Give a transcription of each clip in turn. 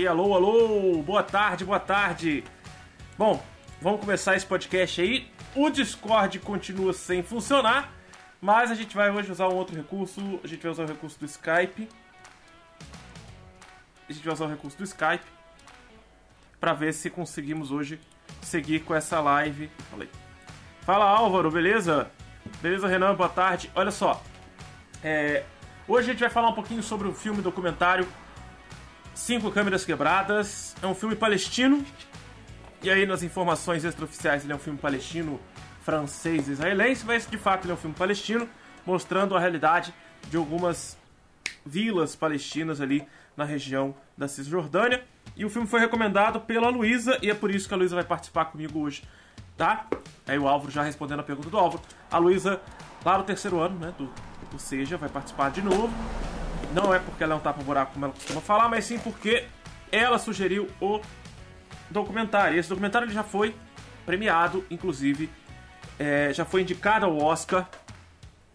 Aí, alô, alô, boa tarde, boa tarde. Bom, vamos começar esse podcast aí. O Discord continua sem funcionar, mas a gente vai hoje usar um outro recurso. A gente vai usar o recurso do Skype. A gente vai usar o recurso do Skype para ver se conseguimos hoje seguir com essa live. Falei. Fala Álvaro, beleza? Beleza, Renan, boa tarde. Olha só, é, hoje a gente vai falar um pouquinho sobre o filme documentário Cinco Câmeras Quebradas. É um filme palestino. E aí, nas informações extraoficiais, ele é um filme palestino, francês, israelense, mas de fato ele é um filme palestino, mostrando a realidade de algumas vilas palestinas ali na região da Cisjordânia. E o filme foi recomendado pela Luísa, e é por isso que a Luísa vai participar comigo hoje, tá? Aí o Álvaro já respondendo a pergunta do Álvaro. A Luísa, lá no terceiro ano, né, do, do Seja, vai participar de novo. Não é porque ela é um tapa-buraco como ela costuma falar, mas sim porque ela sugeriu o documentário. Esse documentário ele já foi premiado, inclusive, é, já foi indicado ao Oscar.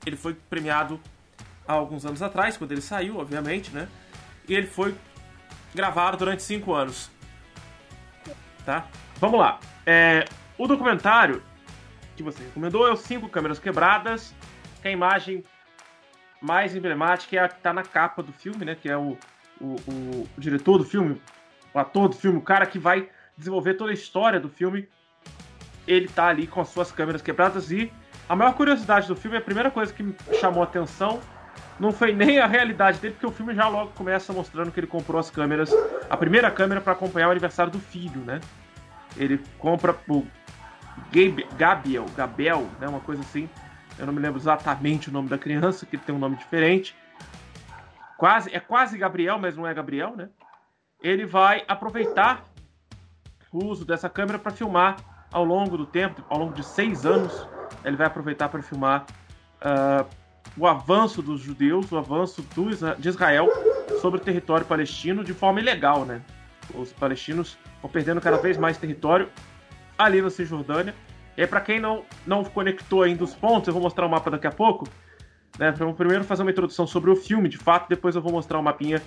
Ele foi premiado há alguns anos atrás, quando ele saiu, obviamente, né? E ele foi gravado durante cinco anos. Tá? Vamos lá. É, o documentário que você recomendou é o Cinco Câmeras Quebradas, que é a imagem mais emblemática é a que tá na capa do filme, né? Que é o, o, o, o diretor do filme, o ator do filme, o cara que vai desenvolver toda a história do filme. Ele tá ali com as suas câmeras quebradas e a maior curiosidade do filme, a primeira coisa que me chamou a atenção não foi nem a realidade dele, porque o filme já logo começa mostrando que ele comprou as câmeras, a primeira câmera para acompanhar o aniversário do filho, né? Ele compra o Gabriel, Gabel, né, uma coisa assim, eu não me lembro exatamente o nome da criança, que tem um nome diferente. Quase, é quase Gabriel, mas não é Gabriel, né? Ele vai aproveitar o uso dessa câmera para filmar ao longo do tempo, ao longo de seis anos, ele vai aproveitar para filmar uh, o avanço dos judeus, o avanço do, de Israel sobre o território palestino de forma ilegal, né? Os palestinos vão perdendo cada vez mais território ali na Cisjordânia e aí, pra quem não, não conectou ainda os pontos, eu vou mostrar o mapa daqui a pouco. Né? Vamos primeiro fazer uma introdução sobre o filme, de fato, depois eu vou mostrar o um mapinha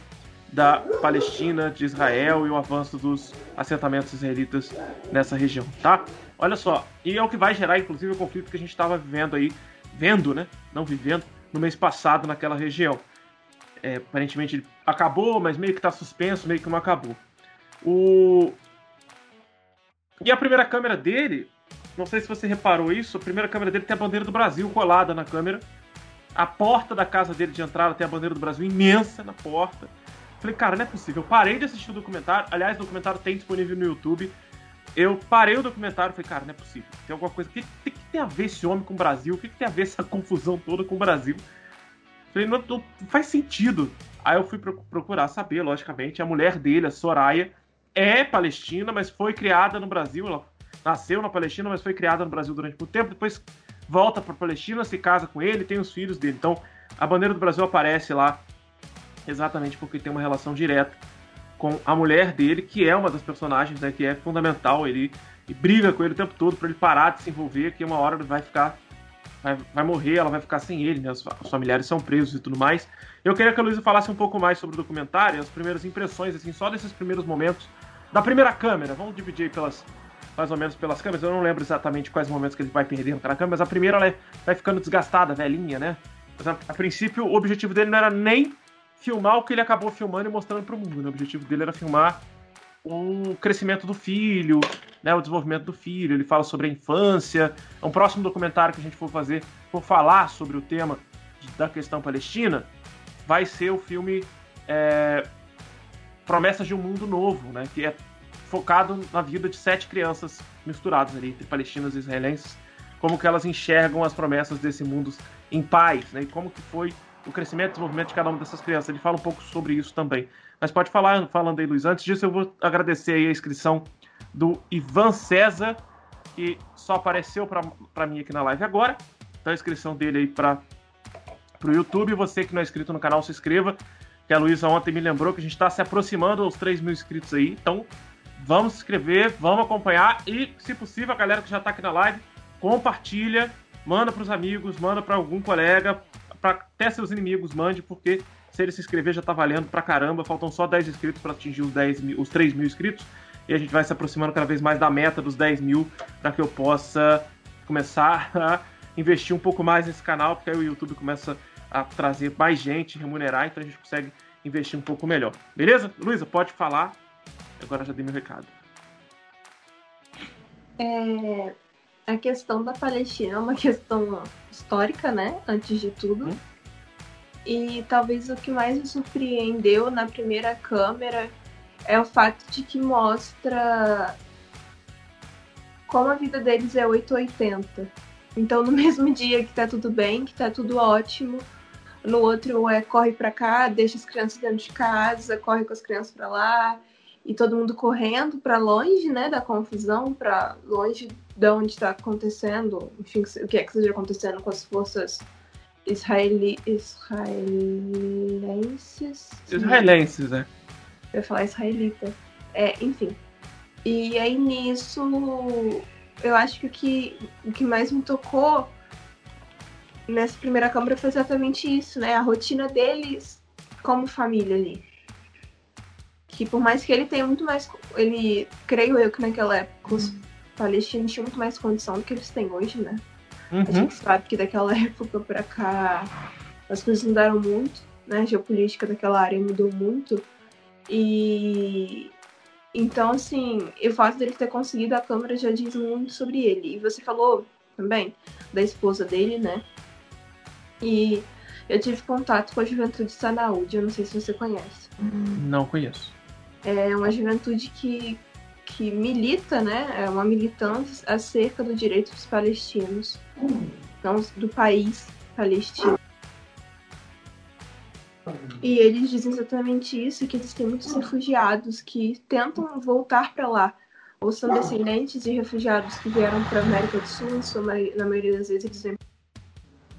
da Palestina, de Israel e o avanço dos assentamentos israelitas nessa região, tá? Olha só, e é o que vai gerar, inclusive, o conflito que a gente estava vivendo aí, vendo, né? Não vivendo, no mês passado naquela região. É, aparentemente ele acabou, mas meio que está suspenso, meio que não acabou. O... E a primeira câmera dele não sei se você reparou isso, a primeira câmera dele tem a bandeira do Brasil colada na câmera. A porta da casa dele de entrada tem a bandeira do Brasil imensa na porta. Falei, cara, não é possível. Eu parei de assistir o documentário. Aliás, o documentário tem disponível no YouTube. Eu parei o documentário e falei, cara, não é possível. Tem alguma coisa. O que, que, que, tem a ver esse homem com o Brasil? O que, que tem a ver essa confusão toda com o Brasil? Falei, não, não, faz sentido. Aí eu fui procurar saber, logicamente. A mulher dele, a Soraya, é palestina, mas foi criada no Brasil. Ela nasceu na Palestina, mas foi criada no Brasil durante muito tempo. Depois volta para a Palestina, se casa com ele, tem os filhos dele. Então, a bandeira do Brasil aparece lá exatamente porque tem uma relação direta com a mulher dele, que é uma das personagens, né, que é fundamental ele e briga com ele o tempo todo para ele parar de se envolver, que uma hora ele vai ficar vai, vai morrer, ela vai ficar sem ele, né? Os, os, familiares são presos e tudo mais. Eu queria que a Luísa falasse um pouco mais sobre o documentário, as primeiras impressões, assim, só desses primeiros momentos da primeira câmera. Vamos dividir pelas mais ou menos pelas câmeras. Eu não lembro exatamente quais momentos que ele vai perdendo cada câmera, mas a primeira ela é, vai ficando desgastada, velhinha, né? Mas a, a, princípio, o objetivo dele não era nem filmar o que ele acabou filmando e mostrando para o mundo. Né? O objetivo dele era filmar o crescimento do filho, né, o desenvolvimento do filho. Ele fala sobre a infância. É um próximo documentário que a gente for fazer, for falar sobre o tema da questão palestina, vai ser o filme é, Promessas de um Mundo Novo, né, que é focado na vida de sete crianças misturadas ali, entre palestinas e israelenses, como que elas enxergam as promessas desse mundo em paz, né? E como que foi o crescimento e desenvolvimento de cada uma dessas crianças. Ele fala um pouco sobre isso também. Mas pode falar, falando aí, Luiz. Antes disso, eu vou agradecer aí a inscrição do Ivan César, que só apareceu para mim aqui na live agora. Então a inscrição dele aí para o YouTube. Você que não é inscrito no canal, se inscreva. Que a Luísa ontem me lembrou que a gente está se aproximando aos 3 mil inscritos aí. Então Vamos se inscrever, vamos acompanhar e, se possível, a galera que já está aqui na live, compartilha, manda para os amigos, manda para algum colega, para até seus inimigos, mande, porque Se ele se inscrever, já tá valendo pra caramba. Faltam só 10 inscritos para atingir os, 10 mil, os 3 mil inscritos. E a gente vai se aproximando cada vez mais da meta dos 10 mil para que eu possa começar a investir um pouco mais nesse canal, porque aí o YouTube começa a trazer mais gente, remunerar, então a gente consegue investir um pouco melhor. Beleza? Luísa, pode falar. Agora já dei meu recado. É, a questão da Palestina é uma questão histórica, né? Antes de tudo. Hum. E talvez o que mais me surpreendeu na primeira câmera é o fato de que mostra como a vida deles é 880. Então, no mesmo dia que tá tudo bem, que tá tudo ótimo, no outro é corre para cá, deixa as crianças dentro de casa, corre com as crianças para lá, e todo mundo correndo para longe, né, da confusão, para longe de onde está acontecendo, enfim, o que é que esteja acontecendo com as forças israeli, israelenses. Israelenses, né? Eu ia falar israelita. É, enfim. E aí nisso, eu acho que o que, o que mais me tocou nessa primeira câmara foi exatamente isso, né? A rotina deles como família ali. Que por mais que ele tenha muito mais. Ele, creio eu que naquela época os palestinos tinham muito mais condição do que eles têm hoje, né? Uhum. A gente sabe que daquela época pra cá as coisas mudaram muito, né? A geopolítica daquela área mudou muito. E então, assim, o fato dele ter conseguido a câmera já diz muito sobre ele. E você falou também da esposa dele, né? E eu tive contato com a Juventude Sanaúde, eu não sei se você conhece. Não conheço. É uma juventude que, que milita, né? É uma militante acerca do direito dos palestinos, então do país palestino. E eles dizem exatamente isso, que eles têm muitos refugiados que tentam voltar para lá, ou são descendentes de refugiados que vieram para a América do Sul, na maioria das vezes eles vêm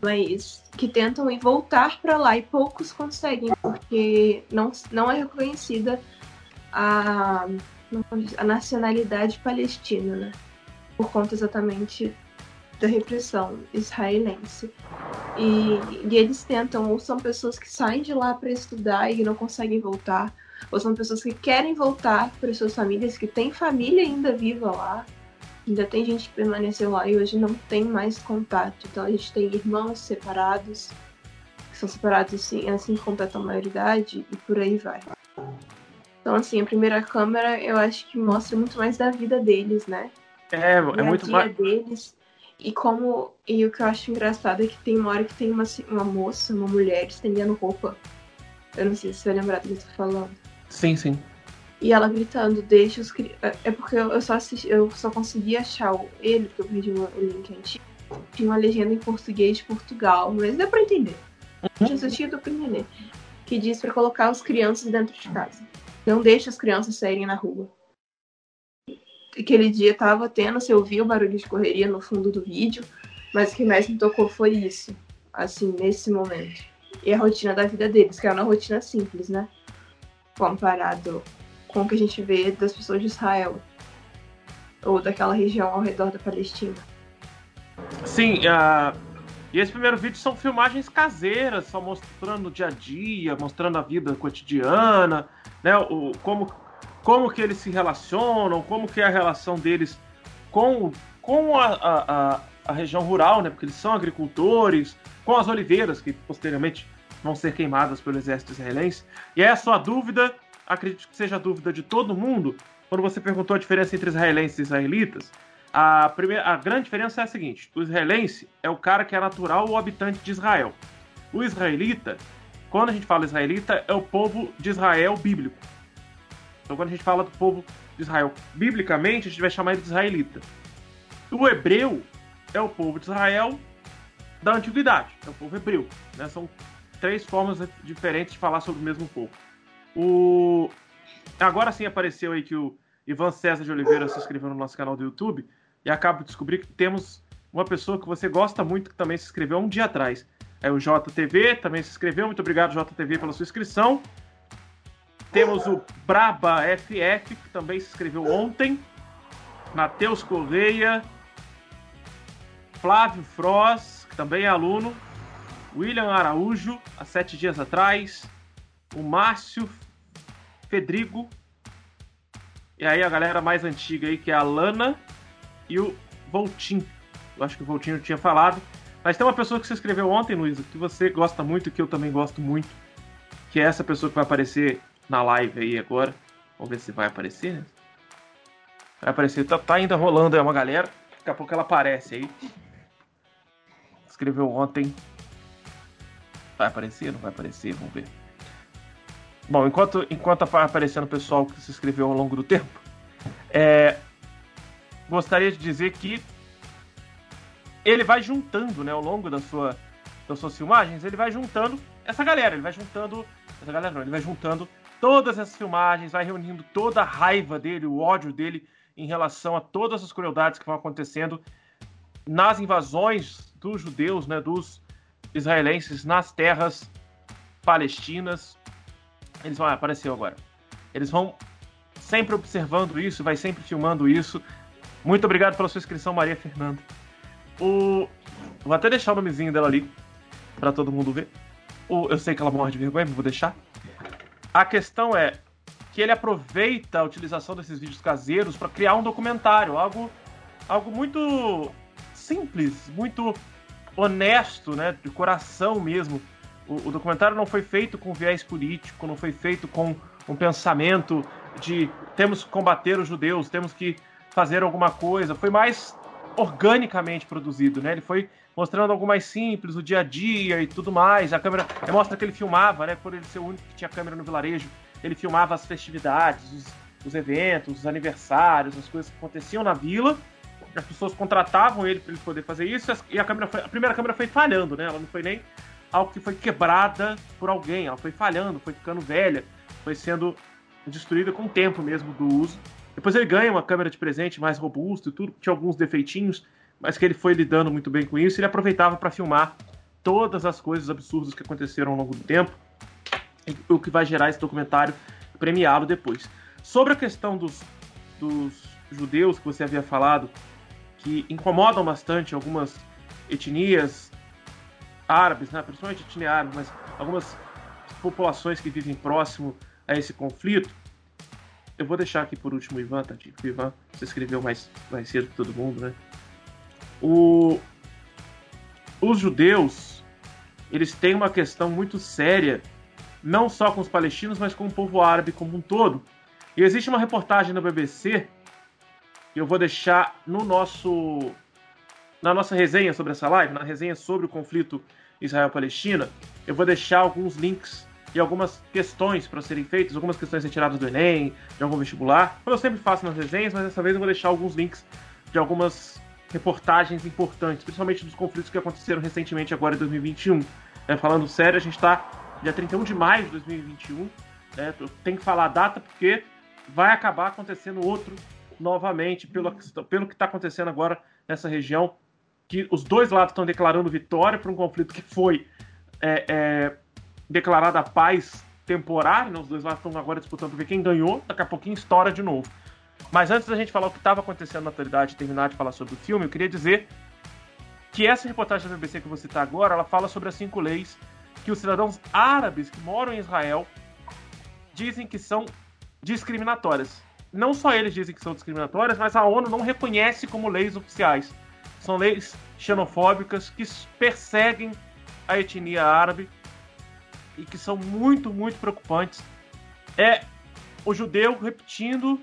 mas que tentam ir voltar para lá e poucos conseguem porque não, não é reconhecida a, a nacionalidade palestina, né? Por conta exatamente da repressão israelense. E, e, eles tentam, ou são pessoas que saem de lá para estudar e não conseguem voltar, ou são pessoas que querem voltar para suas famílias, que têm família ainda viva lá. Ainda tem gente que permaneceu lá e hoje não tem mais contato. Então a gente tem irmãos separados, que são separados assim, assim que completam a maioridade, e por aí vai. Então, assim, a primeira câmera eu acho que mostra muito mais da vida deles, né? É, é muito mais. deles e como. E o que eu acho engraçado é que tem uma hora que tem uma, uma moça, uma mulher estendendo roupa. Eu não sei se você vai lembrar do que eu tô falando. Sim, sim. E ela gritando, deixa os é, é porque eu só assisti, eu só consegui achar ele, porque eu perdi o link antigo. Tinha uma legenda em português de Portugal, mas deu pra entender. Uhum. Tinha assistido pra entender. Que diz para colocar as crianças dentro de casa. Não deixa as crianças saírem na rua aquele dia tava tendo, você ouvia o barulho de correria no fundo do vídeo, mas o que mais me tocou foi isso, assim, nesse momento. E a rotina da vida deles, que é uma rotina simples, né? Comparado com o que a gente vê das pessoas de Israel ou daquela região ao redor da Palestina. Sim, uh, e esse primeiro vídeo são filmagens caseiras, só mostrando o dia a dia, mostrando a vida cotidiana, né? O, como como que eles se relacionam, como que é a relação deles com, com a, a, a, região rural, né? Porque eles são agricultores, com as oliveiras, que posteriormente vão ser queimadas pelo exército israelense. E essa é a dúvida, acredito que seja a dúvida de todo mundo, quando você perguntou a diferença entre israelenses e israelitas. A, primeira, a grande diferença é a seguinte: o israelense é o cara que é natural ou habitante de Israel. O israelita, quando a gente fala israelita, é o povo de Israel bíblico. Então, quando a gente fala do povo de Israel, biblicamente, a gente vai chamar ele de israelita. O hebreu é o povo de Israel da antiguidade, é o povo hebreu. Né? São três formas diferentes de falar sobre o mesmo povo. O... Agora sim apareceu aí que o Ivan César de Oliveira se inscreveu no nosso canal do YouTube e acabo de descobrir que temos uma pessoa que você gosta muito que também se inscreveu um dia atrás. É o JTV, também se inscreveu. Muito obrigado, JTV, pela sua inscrição. Temos o Braba FF, que também se inscreveu ontem. Matheus Correia. Flávio Froz, que também é aluno. William Araújo, há sete dias atrás. o Márcio Fedrigo. E aí a galera mais antiga aí, que é a Lana e o Voltinho. Eu acho que o Voltinho tinha falado. Mas tem uma pessoa que você escreveu ontem, Luísa, que você gosta muito, que eu também gosto muito. Que é essa pessoa que vai aparecer na live aí agora. Vamos ver se vai aparecer, né? Vai aparecer. Tá, tá ainda rolando aí uma galera. Daqui a pouco ela aparece aí. Escreveu ontem. Vai aparecer? Não vai aparecer? Vamos ver. Bom, enquanto, enquanto vai aparecendo o pessoal que se inscreveu ao longo do tempo, é, gostaria de dizer que ele vai juntando, né, ao longo da sua, das suas filmagens, ele vai juntando essa galera, ele vai juntando. Essa galera não, ele vai juntando todas essas filmagens, vai reunindo toda a raiva dele, o ódio dele em relação a todas as crueldades que vão acontecendo nas invasões dos judeus, né, dos israelenses nas terras palestinas, eles vão. Ah, apareceu agora. Eles vão sempre observando isso, vai sempre filmando isso. Muito obrigado pela sua inscrição, Maria Fernanda. O... Vou até deixar o nomezinho dela ali, para todo mundo ver. O... Eu sei que ela morre de vergonha, mas vou deixar. A questão é que ele aproveita a utilização desses vídeos caseiros para criar um documentário, algo, algo muito simples, muito honesto, né, de coração mesmo o, o documentário não foi feito com viés político, não foi feito com um pensamento de temos que combater os judeus, temos que fazer alguma coisa. Foi mais organicamente produzido, né? Ele foi mostrando algo mais simples, o dia a dia e tudo mais. A câmera mostra que ele filmava, né? Por ele ser o único que tinha câmera no vilarejo, ele filmava as festividades, os, os eventos, os aniversários, as coisas que aconteciam na vila. As pessoas contratavam ele para ele poder fazer isso e a câmera foi, a primeira câmera foi falhando, né? Ela não foi nem algo que foi quebrada por alguém, ela foi falhando, foi ficando velha, foi sendo destruída com o tempo mesmo do uso. Depois ele ganha uma câmera de presente mais robusta e tudo, tinha alguns defeitinhos, mas que ele foi lidando muito bem com isso. Ele aproveitava para filmar todas as coisas absurdas que aconteceram ao longo do tempo, o que vai gerar esse documentário premiado depois. Sobre a questão dos, dos judeus que você havia falado, que incomodam bastante algumas etnias árabes, né, principalmente etnia árabe, mas algumas populações que vivem próximo a esse conflito. Eu vou deixar aqui por último o Ivan, tá? O Ivan se escreveu mais, mais cedo que todo mundo, né? O... Os judeus, eles têm uma questão muito séria, não só com os palestinos, mas com o povo árabe como um todo. E existe uma reportagem na BBC que eu vou deixar no nosso na nossa resenha sobre essa live, na resenha sobre o conflito Israel-Palestina, eu vou deixar alguns links e algumas questões para serem feitas, algumas questões retiradas do Enem, de algum vestibular, como eu sempre faço nas resenhas, mas dessa vez eu vou deixar alguns links de algumas reportagens importantes, principalmente dos conflitos que aconteceram recentemente agora em 2021. É, falando sério, a gente está dia 31 de maio de 2021, né, tem que falar a data porque vai acabar acontecendo outro novamente pelo, pelo que está acontecendo agora nessa região que os dois lados estão declarando vitória para um conflito que foi é, é, declarada paz temporária, né? os dois lados estão agora disputando para ver quem ganhou, daqui a pouquinho estoura de novo. Mas antes da gente falar o que estava acontecendo na atualidade e terminar de falar sobre o filme, eu queria dizer que essa reportagem da BBC que vou citar agora, ela fala sobre as cinco leis que os cidadãos árabes que moram em Israel dizem que são discriminatórias. Não só eles dizem que são discriminatórias, mas a ONU não reconhece como leis oficiais. São leis xenofóbicas que perseguem a etnia árabe e que são muito, muito preocupantes. É o judeu repetindo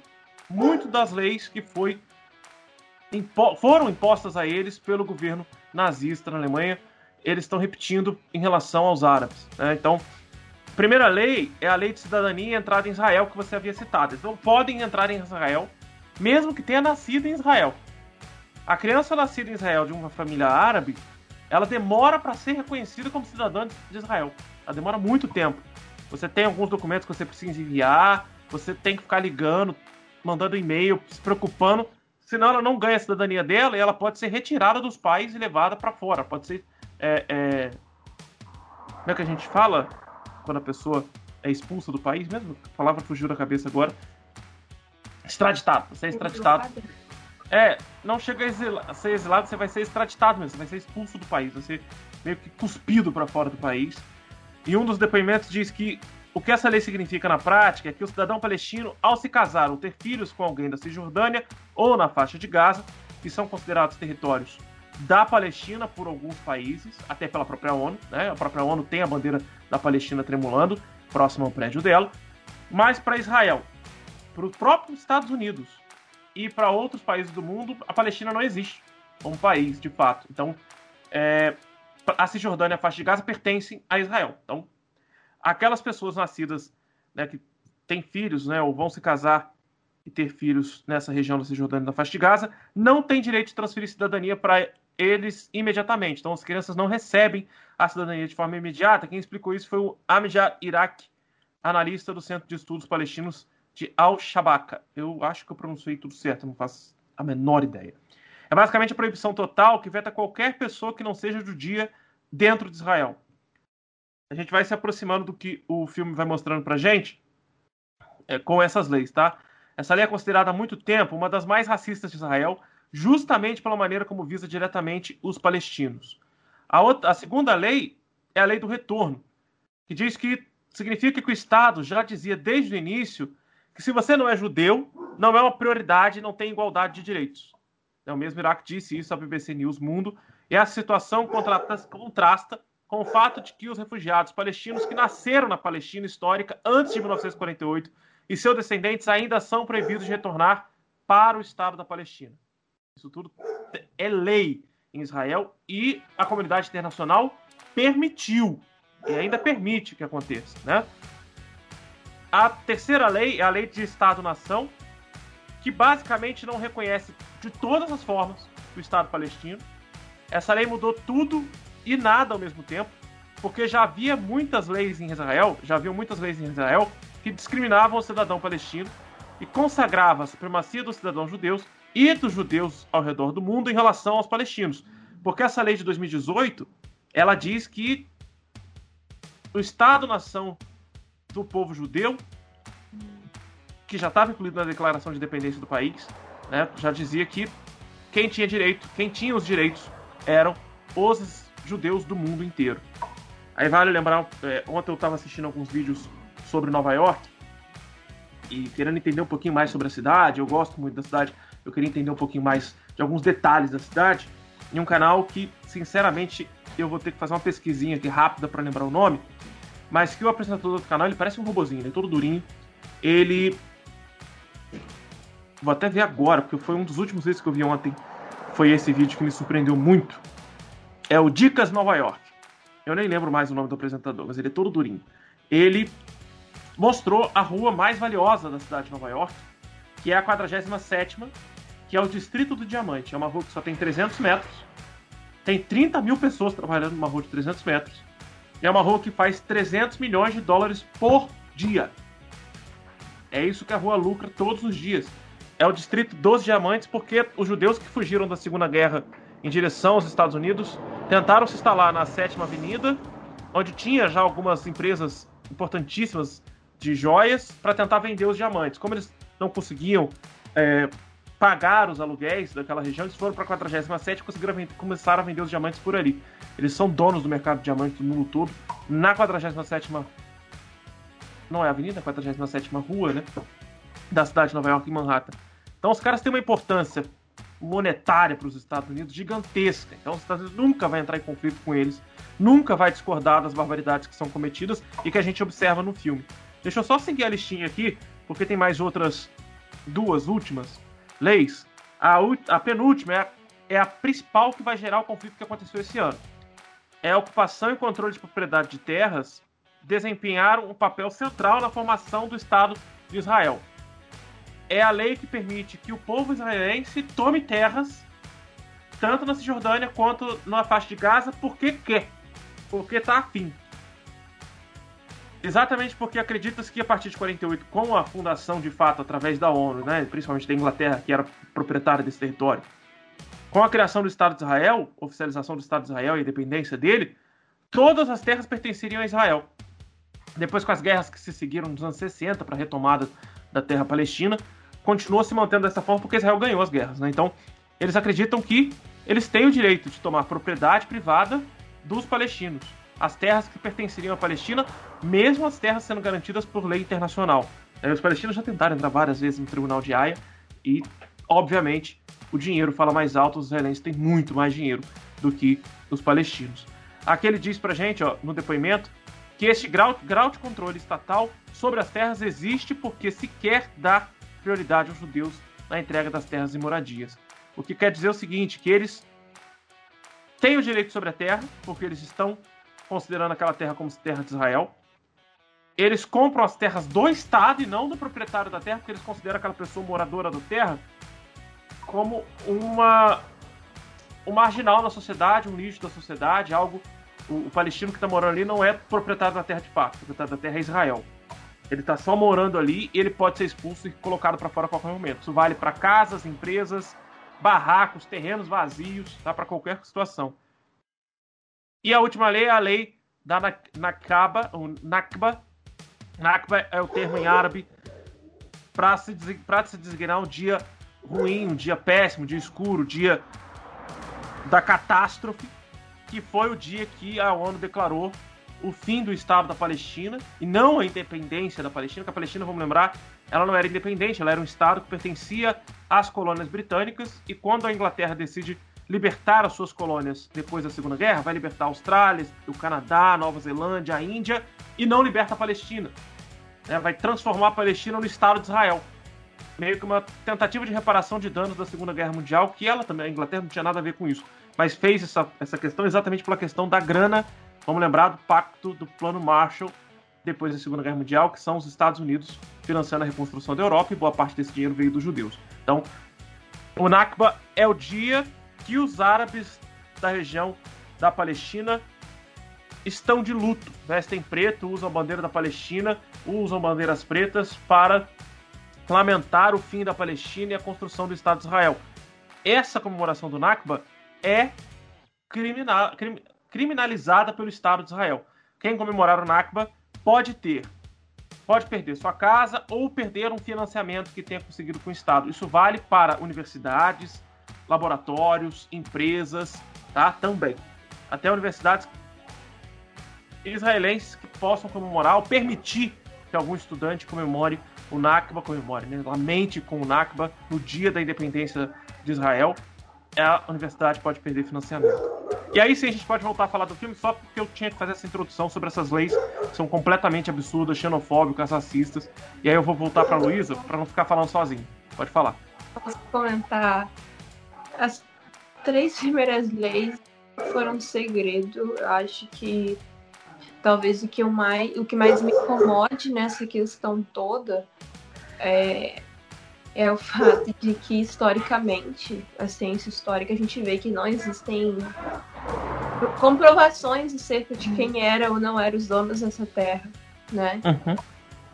muito das leis que foi, impo foram impostas a eles pelo governo nazista na Alemanha. Eles estão repetindo em relação aos árabes. Né? Então, a primeira lei é a lei de cidadania e entrada em Israel que você havia citado. Eles não podem entrar em Israel, mesmo que tenha nascido em Israel. A criança nascida em Israel de uma família árabe, ela demora para ser reconhecida como cidadã de Israel. Ela demora muito tempo. Você tem alguns documentos que você precisa enviar, você tem que ficar ligando, mandando e-mail, se preocupando, senão ela não ganha a cidadania dela e ela pode ser retirada dos pais e levada para fora. Pode ser. É, é... Como é que a gente fala quando a pessoa é expulsa do país mesmo? A palavra fugiu da cabeça agora. Extraditado. Você é extraditado. É, não chega a, ser exilado, você vai ser extraditado mesmo, você vai ser expulso do país, você meio que cuspido para fora do país. E um dos depoimentos diz que O que essa lei significa na prática é que o cidadão palestino, ao se casar ou ter filhos com alguém da Cisjordânia ou na faixa de Gaza, que são considerados territórios da Palestina por alguns países, até pela própria ONU, né? A própria ONU tem a bandeira da Palestina tremulando próximo ao prédio dela, mas para Israel, para os próprios Estados Unidos e para outros países do mundo, a Palestina não existe como país, de fato. Então, é, a Cisjordânia e a faixa de Gaza pertencem a Israel. Então, aquelas pessoas nascidas né, que têm filhos, né, ou vão se casar e ter filhos nessa região da Cisjordânia e da faixa de Gaza, não têm direito de transferir cidadania para eles imediatamente. Então, as crianças não recebem a cidadania de forma imediata. Quem explicou isso foi o Amjad Irak, analista do Centro de Estudos Palestinos de Al-Shabaka. Eu acho que eu pronunciei tudo certo, não faço a menor ideia. É basicamente a proibição total que veta qualquer pessoa que não seja judia dentro de Israel. A gente vai se aproximando do que o filme vai mostrando pra gente é, com essas leis, tá? Essa lei é considerada há muito tempo uma das mais racistas de Israel, justamente pela maneira como visa diretamente os palestinos. A, outra, a segunda lei é a lei do retorno, que diz que significa que o Estado já dizia desde o início que se você não é judeu, não é uma prioridade, não tem igualdade de direitos. É o mesmo Iraque disse isso à BBC News Mundo, e a situação contrasta com o fato de que os refugiados palestinos que nasceram na Palestina histórica antes de 1948 e seus descendentes ainda são proibidos de retornar para o Estado da Palestina. Isso tudo é lei em Israel e a comunidade internacional permitiu e ainda permite que aconteça, né? A terceira lei é a lei de Estado-nação, que basicamente não reconhece de todas as formas o Estado palestino. Essa lei mudou tudo e nada ao mesmo tempo, porque já havia muitas leis em Israel, já havia muitas leis em Israel que discriminavam o cidadão palestino e consagrava a supremacia dos cidadãos judeus e dos judeus ao redor do mundo em relação aos palestinos. Porque essa lei de 2018, ela diz que o Estado-nação do povo judeu, que já estava incluído na Declaração de Independência do país, né, já dizia que quem tinha direito, quem tinha os direitos eram os judeus do mundo inteiro. Aí vale lembrar, é, ontem eu estava assistindo alguns vídeos sobre Nova York e querendo entender um pouquinho mais sobre a cidade, eu gosto muito da cidade, eu queria entender um pouquinho mais de alguns detalhes da cidade, em um canal que, sinceramente, eu vou ter que fazer uma pesquisinha aqui rápida para lembrar o nome, mas que o apresentador do canal, ele parece um robozinho, ele é todo durinho. Ele Vou até ver agora, porque foi um dos últimos vídeos que eu vi ontem. Foi esse vídeo que me surpreendeu muito. É o Dicas Nova York. Eu nem lembro mais o nome do apresentador, mas ele é todo durinho. Ele mostrou a rua mais valiosa da cidade de Nova York, que é a 47 que é o Distrito do Diamante. É uma rua que só tem 300 metros. Tem 30 mil pessoas trabalhando numa rua de 300 metros. É uma rua que faz 300 milhões de dólares por dia. É isso que a rua lucra todos os dias. É o distrito dos diamantes porque os judeus que fugiram da Segunda Guerra em direção aos Estados Unidos tentaram se instalar na Sétima Avenida, onde tinha já algumas empresas importantíssimas de joias para tentar vender os diamantes. Como eles não conseguiam é, pagar os aluguéis daquela região, eles foram para a 47 e conseguiram começar a vender os diamantes por ali. Eles são donos do mercado de diamantes do mundo todo. Na 47 não é avenida, 47 rua, né? Da cidade de Nova York, em Manhattan. Então os caras têm uma importância monetária para os Estados Unidos gigantesca. Então os Estados Unidos nunca vai entrar em conflito com eles, nunca vai discordar das barbaridades que são cometidas e que a gente observa no filme. Deixa eu só seguir a listinha aqui, porque tem mais outras duas últimas leis. A, a penúltima é a, é a principal que vai gerar o conflito que aconteceu esse ano. É a ocupação e controle de propriedade de terras desempenharam um papel central na formação do Estado de Israel. É a lei que permite que o povo israelense tome terras, tanto na Cisjordânia quanto na faixa de Gaza, porque quer, porque está afim. Exatamente porque acredita-se que a partir de 48, com a fundação de fato através da ONU, né, principalmente da Inglaterra, que era proprietária desse território, com a criação do Estado de Israel, oficialização do Estado de Israel e a independência dele, todas as terras pertenceriam a Israel. Depois, com as guerras que se seguiram nos anos 60 para a retomada da terra palestina, continuou se mantendo dessa forma porque Israel ganhou as guerras. Né? Então, eles acreditam que eles têm o direito de tomar propriedade privada dos palestinos. as terras que pertenceriam à Palestina, mesmo as terras sendo garantidas por lei internacional. Os palestinos já tentaram entrar várias vezes no tribunal de Haia e, obviamente, o dinheiro fala mais alto, os israelenses têm muito mais dinheiro do que os palestinos. Aqui ele diz pra gente, ó, no depoimento, que este grau, grau de controle estatal sobre as terras existe porque se quer dar prioridade aos judeus na entrega das terras e moradias. O que quer dizer o seguinte, que eles têm o direito sobre a terra, porque eles estão considerando aquela terra como terra de Israel. Eles compram as terras do Estado e não do proprietário da terra, porque eles consideram aquela pessoa moradora da terra como uma um marginal na sociedade, um lixo da sociedade, algo. O, o palestino que está morando ali não é proprietário da terra de fato, proprietário da terra é Israel. Ele está só morando ali e ele pode ser expulso e colocado para fora a qualquer momento. Isso vale para casas, empresas, barracos, terrenos vazios, tá? para qualquer situação. E a última lei é a lei da Nakba, o Nakba. Nakba é o termo em árabe para se, se designar um dia ruim, um dia péssimo, um dia escuro, um dia da catástrofe, que foi o dia que a ONU declarou o fim do Estado da Palestina e não a independência da Palestina, que a Palestina, vamos lembrar, ela não era independente, ela era um Estado que pertencia às colônias britânicas e quando a Inglaterra decide libertar as suas colônias depois da Segunda Guerra, vai libertar a Austrália, o Canadá, Nova Zelândia, a Índia e não liberta a Palestina. É, vai transformar a Palestina no Estado de Israel meio que uma tentativa de reparação de danos da Segunda Guerra Mundial, que ela também, a Inglaterra não tinha nada a ver com isso, mas fez essa, essa questão exatamente pela questão da grana, vamos lembrar do pacto do Plano Marshall depois da Segunda Guerra Mundial, que são os Estados Unidos financiando a reconstrução da Europa e boa parte desse dinheiro veio dos judeus. Então, o Nakba é o dia que os árabes da região da Palestina estão de luto, vestem preto, usam a bandeira da Palestina, usam bandeiras pretas para lamentar o fim da Palestina e a construção do Estado de Israel. Essa comemoração do Nakba é criminal, crim, criminalizada pelo Estado de Israel. Quem comemorar o Nakba pode ter, pode perder sua casa ou perder um financiamento que tenha conseguido com o Estado. Isso vale para universidades, laboratórios, empresas, tá? Também. Até universidades israelenses que possam comemorar ou permitir que algum estudante comemore o Nakba comemore, né? Lamente com o Nakba no dia da independência de Israel, a universidade pode perder financiamento. E aí sim a gente pode voltar a falar do filme só porque eu tinha que fazer essa introdução sobre essas leis que são completamente absurdas, xenofóbicas, racistas. E aí eu vou voltar para Luísa para não ficar falando sozinho. Pode falar. Posso comentar? As três primeiras leis foram segredo. Eu acho que talvez o que, eu mais, o que mais me incomode nessa questão toda é, é o fato de que, historicamente, a ciência histórica, a gente vê que não existem comprovações acerca de quem era ou não era os donos dessa terra, né? Uhum.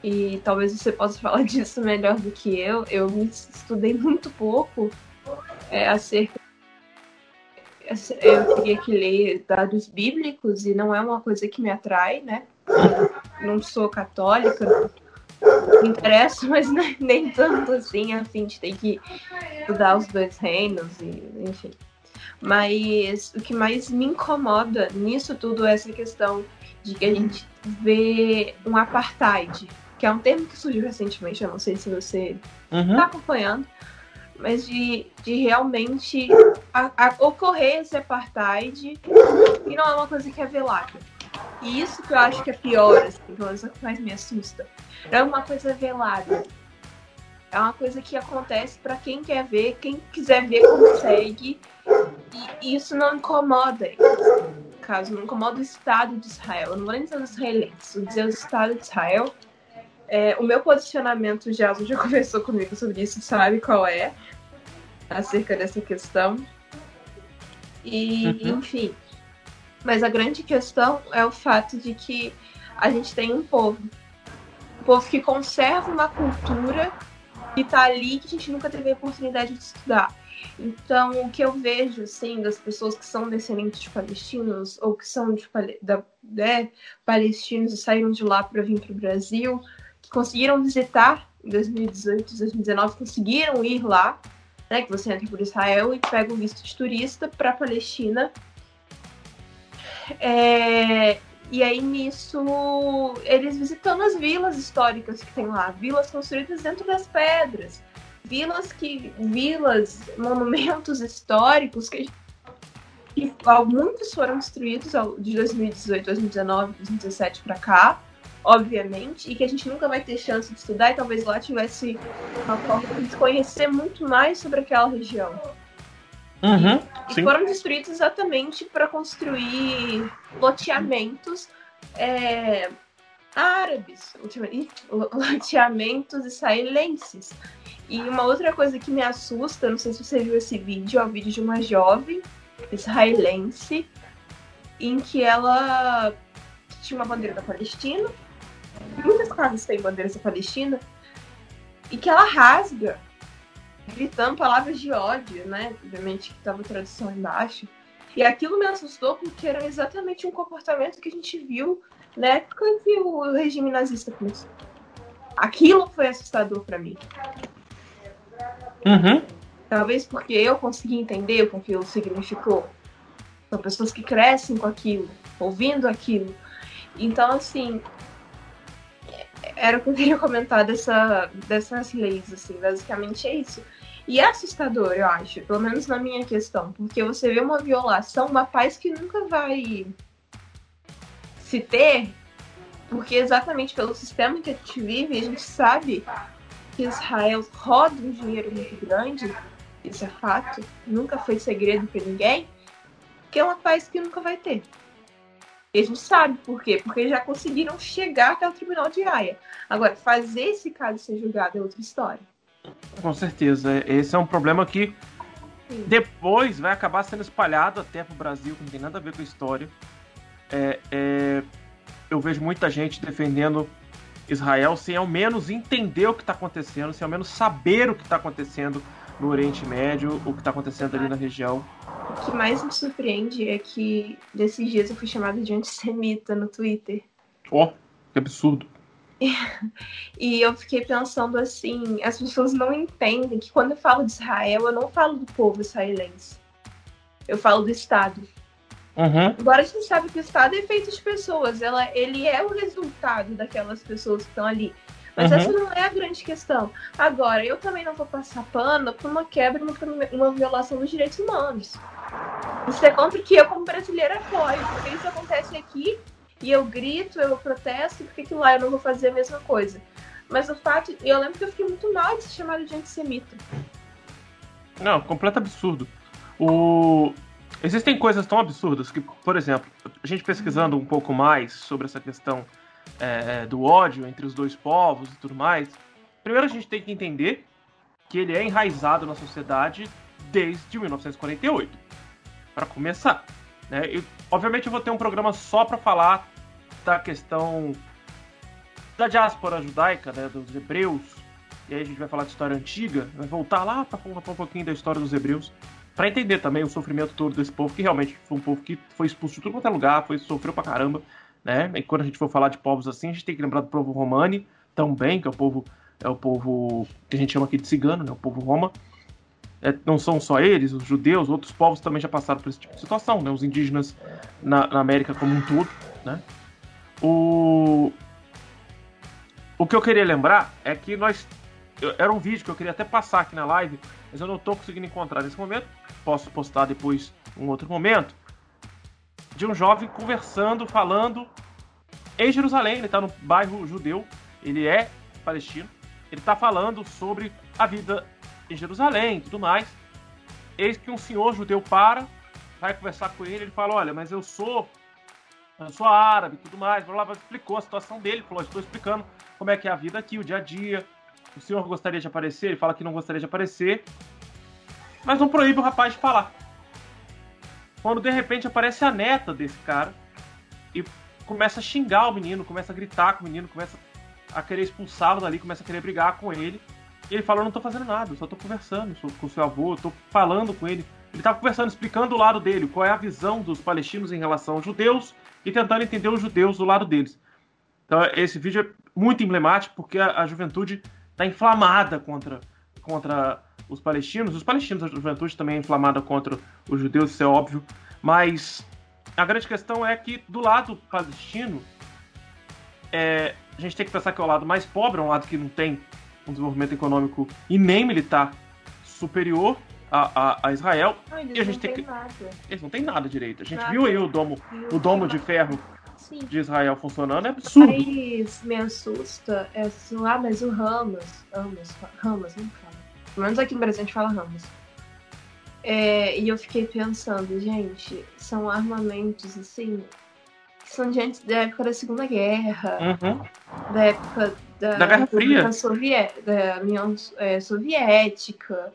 E talvez você possa falar disso melhor do que eu. Eu estudei muito pouco é, acerca eu teria que ler dados bíblicos e não é uma coisa que me atrai, né? Não sou católica, interessa, mas nem, nem tanto assim, a fim de ter que estudar os dois reinos, e, enfim. Mas o que mais me incomoda nisso tudo é essa questão de que a gente vê um apartheid, que é um termo que surgiu recentemente, eu não sei se você está uhum. acompanhando, mas de, de realmente a, a ocorrer esse apartheid e não é uma coisa que é velada. E isso que eu acho que é pior, assim, é que mais me assusta. É uma coisa velada. É uma coisa que acontece para quem quer ver, quem quiser ver consegue. E isso não incomoda caso não incomoda o Estado de Israel. Eu não vou nem dizer os israelenses, vou dizer o Estado de Israel. É, o meu posicionamento, o Jason já conversou comigo sobre isso, sabe qual é acerca dessa questão. E, uhum. enfim. Mas a grande questão é o fato de que a gente tem um povo. Um povo que conserva uma cultura que está ali que a gente nunca teve a oportunidade de estudar. Então, o que eu vejo, assim, das pessoas que são descendentes de palestinos ou que são de, da, né, palestinos e saíram de lá para vir para o Brasil, que conseguiram visitar em 2018, 2019, conseguiram ir lá, né, que você entra por Israel e pega o visto de turista para Palestina. É, E aí nisso, eles visitando as vilas históricas que tem lá, vilas construídas dentro das pedras, vilas que vilas, monumentos históricos que, que muitos foram destruídos de 2018, 2019, 2017 para cá, obviamente, e que a gente nunca vai ter chance de estudar e talvez lá tivesse uma forma de conhecer muito mais sobre aquela região. Uhum, e, e foram destruídos exatamente para construir loteamentos é, árabes, loteamentos israelenses. E uma outra coisa que me assusta, não sei se você viu esse vídeo, é o vídeo de uma jovem israelense em que ela tinha uma bandeira da Palestina. Muitas casas têm bandeiras da Palestina. E que ela rasga gritando palavras de ódio, né? Obviamente que estava tradução embaixo. E aquilo me assustou porque era exatamente um comportamento que a gente viu na época que o regime nazista começou. Aquilo foi assustador para mim. Uhum. Talvez porque eu consegui entender o que aquilo significou. São pessoas que crescem com aquilo, ouvindo aquilo. Então, assim, era o que eu queria comentar dessa, dessas leis, assim, basicamente é isso. E é assustador, eu acho, pelo menos na minha questão, porque você vê uma violação, uma paz que nunca vai se ter, porque exatamente pelo sistema que a gente vive, a gente sabe que Israel roda um dinheiro muito grande, isso é fato, nunca foi segredo para ninguém, que é uma paz que nunca vai ter. E a gente sabe por quê? Porque já conseguiram chegar até o tribunal de Haia. Agora, fazer esse caso ser julgado é outra história. Com certeza. Esse é um problema que Sim. depois vai acabar sendo espalhado até pro Brasil, que não tem nada a ver com a história. É, é, eu vejo muita gente defendendo Israel sem ao menos entender o que está acontecendo, sem ao menos saber o que está acontecendo no Oriente Médio, o que está acontecendo ali na região. O que mais me surpreende é que desses dias eu fui chamada de antissemita no Twitter. Oh, que absurdo. E eu fiquei pensando assim, as pessoas não entendem que quando eu falo de Israel, eu não falo do povo israelense. Eu falo do Estado. Uhum. Agora a gente sabe que o Estado é feito de pessoas, ela, ele é o resultado daquelas pessoas que estão ali. Mas uhum. essa não é a grande questão. Agora, eu também não vou passar pano por uma quebra, uma, uma violação dos direitos humanos. Isso é contra o que eu, como brasileira, apoio. Porque isso acontece aqui e eu grito, eu protesto, porque que lá eu não vou fazer a mesma coisa. Mas o fato. Eu lembro que eu fiquei muito mal de ser chamado de antissemita. Não, completo absurdo. O... Existem coisas tão absurdas que, por exemplo, a gente pesquisando um pouco mais sobre essa questão é, do ódio entre os dois povos e tudo mais, primeiro a gente tem que entender que ele é enraizado na sociedade desde 1948. Para começar. Né? Obviamente eu vou ter um programa só para falar da questão da diáspora judaica, né, dos hebreus. E aí a gente vai falar de história antiga, vai voltar lá para falar um pouquinho da história dos hebreus, para entender também o sofrimento todo desse povo, que realmente foi um povo que foi expulso de tudo quanto é lugar, foi sofreu pra caramba, né? E quando a gente for falar de povos assim, a gente tem que lembrar do povo romani também, que é o povo é o povo que a gente chama aqui de cigano, né? O povo roma. É, não são só eles, os judeus, outros povos também já passaram por esse tipo de situação, né? Os indígenas na, na América como um todo, né? O... o que eu queria lembrar é que nós. Era um vídeo que eu queria até passar aqui na live, mas eu não estou conseguindo encontrar nesse momento. Posso postar depois um outro momento. De um jovem conversando, falando em Jerusalém. Ele está no bairro judeu, ele é palestino. Ele está falando sobre a vida em Jerusalém e tudo mais. Eis que um senhor judeu para, vai conversar com ele. Ele fala: Olha, mas eu sou eu sou árabe e tudo mais. Blá, blá, explicou a situação dele, falou: Estou explicando como é que é a vida aqui, o dia a dia. O senhor gostaria de aparecer? Ele fala que não gostaria de aparecer. Mas não proíbe o rapaz de falar. Quando de repente aparece a neta desse cara e começa a xingar o menino, começa a gritar com o menino, começa a querer expulsá-lo dali, começa a querer brigar com ele. E ele fala: Eu não tô fazendo nada, eu só tô conversando com seu avô, eu tô falando com ele. Ele tava conversando, explicando o lado dele, qual é a visão dos palestinos em relação aos judeus e tentando entender os judeus do lado deles. Então, esse vídeo é muito emblemático porque a, a juventude está inflamada contra, contra os palestinos. Os palestinos, a juventude também é inflamada contra os judeus, isso é óbvio. Mas a grande questão é que do lado palestino, é, a gente tem que pensar que é o lado mais pobre, é um lado que não tem um desenvolvimento econômico e nem militar superior a, a, a Israel. Ai, E a gente tem tem que-. Eles não têm nada direito. A gente Nada. viu aí o domo, o domo de ferro Sim. de Israel funcionando, é absurdo. Mas me assusta é assim, ah, mas o Hamas, Hamas, Hamas, não fala. Pelo menos aqui no Brasil a gente fala Hamas. É, e eu fiquei pensando, gente, são armamentos assim que são de antes da época da Segunda Guerra, Uhum. da época da, Da Guerra República Fria. Da União é, Soviética.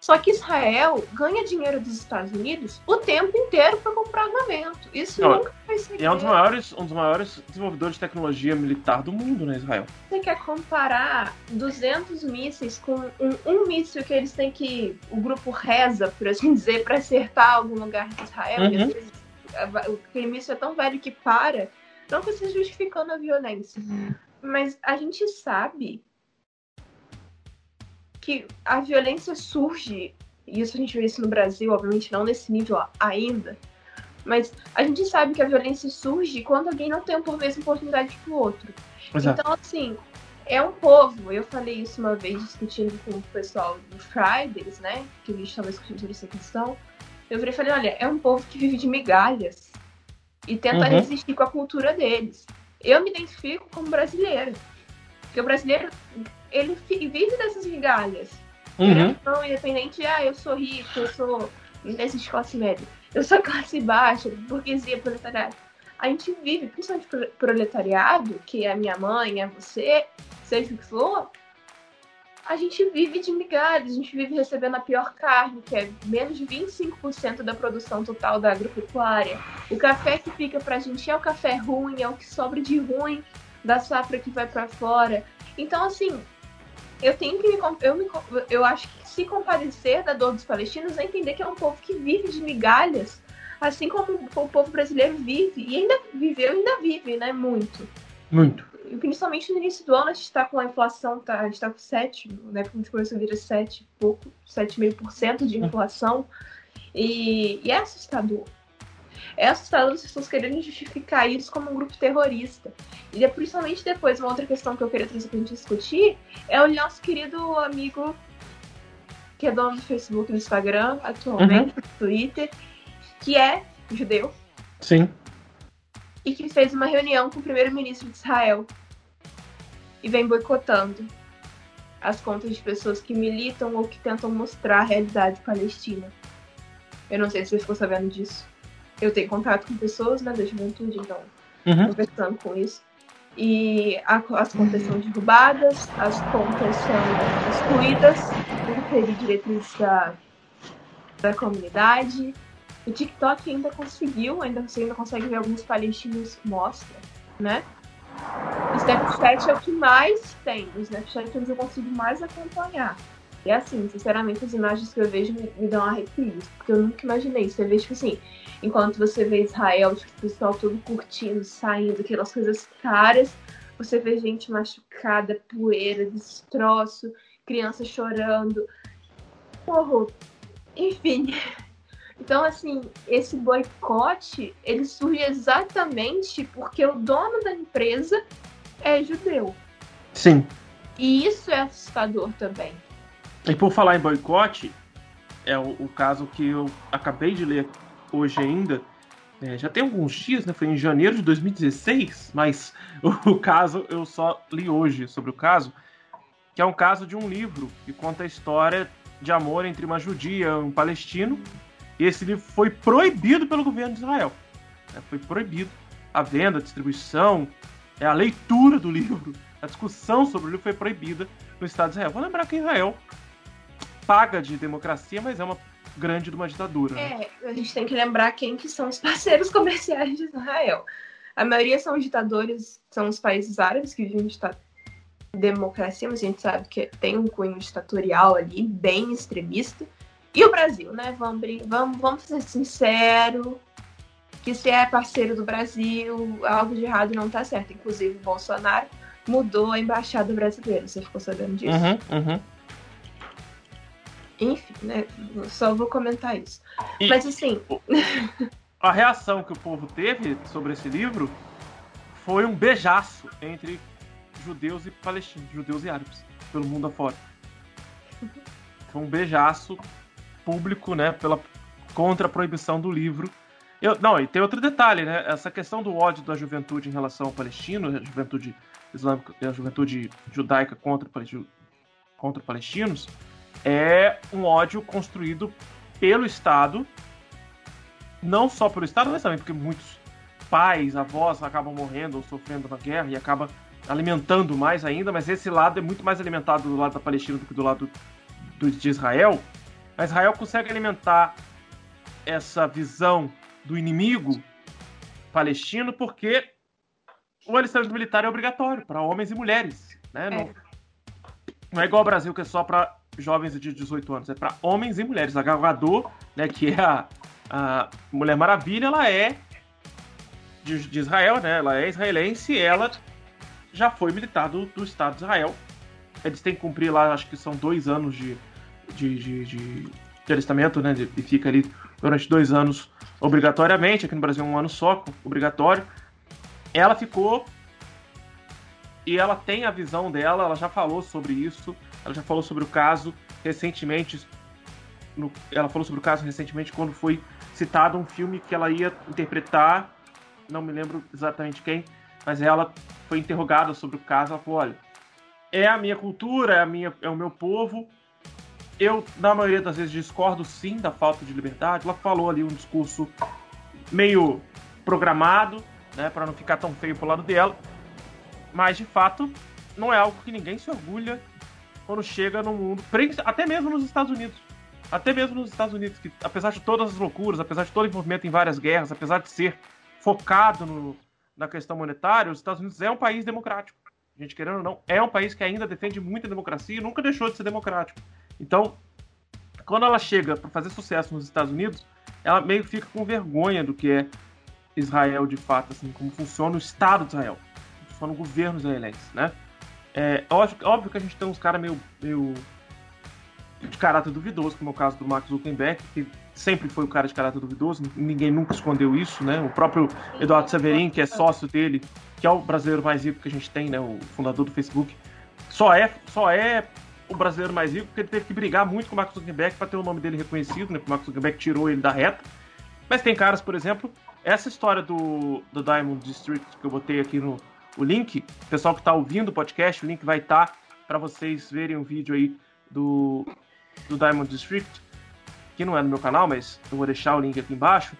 Só que Israel ganha dinheiro dos Estados Unidos o tempo inteiro para comprar armamento. Isso Não, nunca vai ser E é um dos maiores, um dos maiores desenvolvedores de tecnologia militar do mundo, né, Israel? Você quer comparar 200 mísseis com um, um míssil que eles têm que. O grupo reza, por assim dizer, para acertar algum lugar de Israel? Uhum. E às vezes, aquele míssil é tão velho que para. Não que esteja justificando a violência. Mas a gente sabe que a violência surge, e isso a gente vê isso no Brasil, obviamente não nesse nível ainda, mas a gente sabe que a violência surge quando alguém não tem a mesma oportunidade que o outro. Pois é. Então, assim, é um povo. Eu falei isso uma vez discutindo com o pessoal do Fridays, né? Que a gente estava discutindo sobre essa questão. Eu virei falei: olha, é um povo que vive de migalhas e tenta Uhum. resistir com a cultura deles. Eu me identifico como brasileira. Porque o brasileiro, ele vive dessas migalhas. Uhum. Não, independente de, ah, eu sou rico, eu sou. Existe classe média. Eu sou classe baixa, burguesia, proletariado. A gente vive, principalmente pro- proletariado, que é a minha mãe, é você, seja o que for, a gente vive de migalhas, a gente vive recebendo a pior carne, que é menos de 25% da produção total da agropecuária. O café que fica pra gente é o café ruim, é o que sobra de ruim da safra que vai pra fora. Então, assim, eu tenho que me, eu, me, eu acho que se compadecer da dor dos palestinos é entender que é um povo que vive de migalhas, assim como o povo brasileiro vive, e ainda viveu ainda vive, né, muito. Muito. Principalmente no início do ano, a gente está com a inflação, tá, a gente está com 7, né, quando a gente começou a vir a 7, pouco, 7,5% de inflação, e, e é assustador. É assustador as pessoas quererem justificar isso como um grupo terrorista. E é principalmente depois, uma outra questão que eu queria trazer pra gente discutir é o nosso querido amigo que é dono do Facebook e do Instagram, atualmente, do Twitter, que é judeu Sim. e que fez uma reunião com o primeiro-ministro de Israel e vem boicotando as contas de pessoas que militam ou que tentam mostrar a realidade palestina. Eu não sei se você ficou sabendo disso. Eu tenho contato com pessoas né, da juventude, então Uhum. conversando com isso. E a- as contas são derrubadas, as contas são excluídas, por ferir direitos da, da comunidade. O TikTok ainda conseguiu, ainda você ainda consegue ver alguns palestinos que mostra, né? O Snapchat é o que mais tem. O Snapchat é onde eu consigo mais acompanhar. E assim, sinceramente, as imagens que eu vejo me, me dão arrepios. Porque eu nunca imaginei. Você vê, tipo assim, enquanto você vê Israel, tipo, o pessoal todo curtindo, saindo, aquelas coisas caras, você vê gente machucada, poeira, destroço, criança chorando. Porra, enfim. Então, assim, esse boicote, ele surge exatamente porque o dono da empresa é judeu. Sim. E isso é assustador também. E por falar em boicote, é o, o caso que eu acabei de ler hoje ainda. É, já tem alguns dias, né? Foi em janeiro de 2016, mas o, o caso eu só li hoje sobre o caso, que é um caso de um livro que conta a história de amor entre uma judia e um palestino. E esse livro foi proibido pelo governo de Israel. É, foi proibido a venda, a distribuição, é a leitura do livro, a discussão sobre o livro foi proibida no Estado de Israel. Vou lembrar que Israel paga de democracia, mas é uma grande de uma ditadura. né? É, a gente tem que lembrar quem que são os parceiros comerciais de Israel. A maioria são ditadores, são os países árabes que vivem de democracia, mas a gente sabe que tem um cunho ditatorial ali, bem extremista. E o Brasil, né? Vamos, vamos, vamos ser sinceros, que se é parceiro do Brasil, algo de errado não tá certo. Inclusive, o Bolsonaro mudou a embaixada brasileira. Você ficou sabendo disso? Uhum, uhum. Enfim, né? Só vou comentar isso. E- Mas assim, a reação que o povo teve sobre esse livro foi um beijaço entre judeus e palestinos, judeus e árabes, pelo mundo afora. Foi um beijaço público, né, pela contra a proibição do livro. Eu, não, e tem outro detalhe, né? Essa questão do ódio da juventude em relação ao palestino, a juventude islâmica, a juventude judaica contra, contra palestinos, é um ódio construído pelo Estado, não só pelo Estado, mas também porque muitos pais, avós acabam morrendo ou sofrendo na guerra e acaba alimentando mais ainda, mas esse lado é muito mais alimentado do lado da Palestina do que do lado do, de Israel. Mas Israel consegue alimentar essa visão do inimigo palestino porque o alistamento militar é obrigatório para homens e mulheres. Né? É. Não, não, é igual ao Brasil, que é só para jovens de 18 anos, é para homens e mulheres. A Gal né, que é a, a Mulher Maravilha, ela é de, de, Israel, né? ela é israelense e ela já foi militar do, do, Estado de Israel. Eles têm que cumprir lá, acho que são dois anos de, de, de, de, de alistamento, né? e fica ali durante dois anos obrigatoriamente. Aqui no Brasil é um ano só, obrigatório ela ficou e ela tem a visão dela, ela já falou sobre isso, ela já falou sobre o caso recentemente. No, ela falou sobre o caso recentemente quando foi citado um filme que ela ia interpretar, não me lembro exatamente quem, mas ela foi interrogada sobre o caso. Ela falou: olha, é a minha cultura, é, a minha, é o meu povo. Eu, na maioria das vezes, discordo sim da falta de liberdade. Ela falou ali um discurso meio programado, né, para não ficar tão feio pro lado dela. Mas de fato, não é algo que ninguém se orgulha quando chega no mundo, até mesmo nos Estados Unidos. Até mesmo nos Estados Unidos, que apesar de todas as loucuras, apesar de todo o envolvimento em várias guerras, apesar de ser focado no, na questão monetária, os Estados Unidos é um país democrático. A gente querendo ou não, é um país que ainda defende muita democracia e nunca deixou de ser democrático. Então, quando ela chega para fazer sucesso nos Estados Unidos, ela meio que fica com vergonha do que é Israel de fato, assim, como funciona o Estado de Israel, como funciona o governo israelense, né? É óbvio, óbvio que a gente tem uns caras meio, meio de caráter duvidoso, como é o caso do Max Zuckerberg, que sempre foi o cara de caráter duvidoso, ninguém nunca escondeu isso, né? O próprio Eduardo Severin, que é sócio dele, que é o brasileiro mais rico que a gente tem, né? O fundador do Facebook, só é, só é o brasileiro mais rico porque ele teve que brigar muito com o Mark Zuckerberg para ter o nome dele reconhecido, né? Porque o Mark Zuckerberg tirou ele da reta. Mas tem caras, por exemplo, essa história do, do Diamond District que eu botei aqui no o link, pessoal que está ouvindo o podcast, o link vai estar tá para vocês verem o vídeo aí do, do Diamond District, que não é no meu canal, mas eu vou deixar o link aqui embaixo.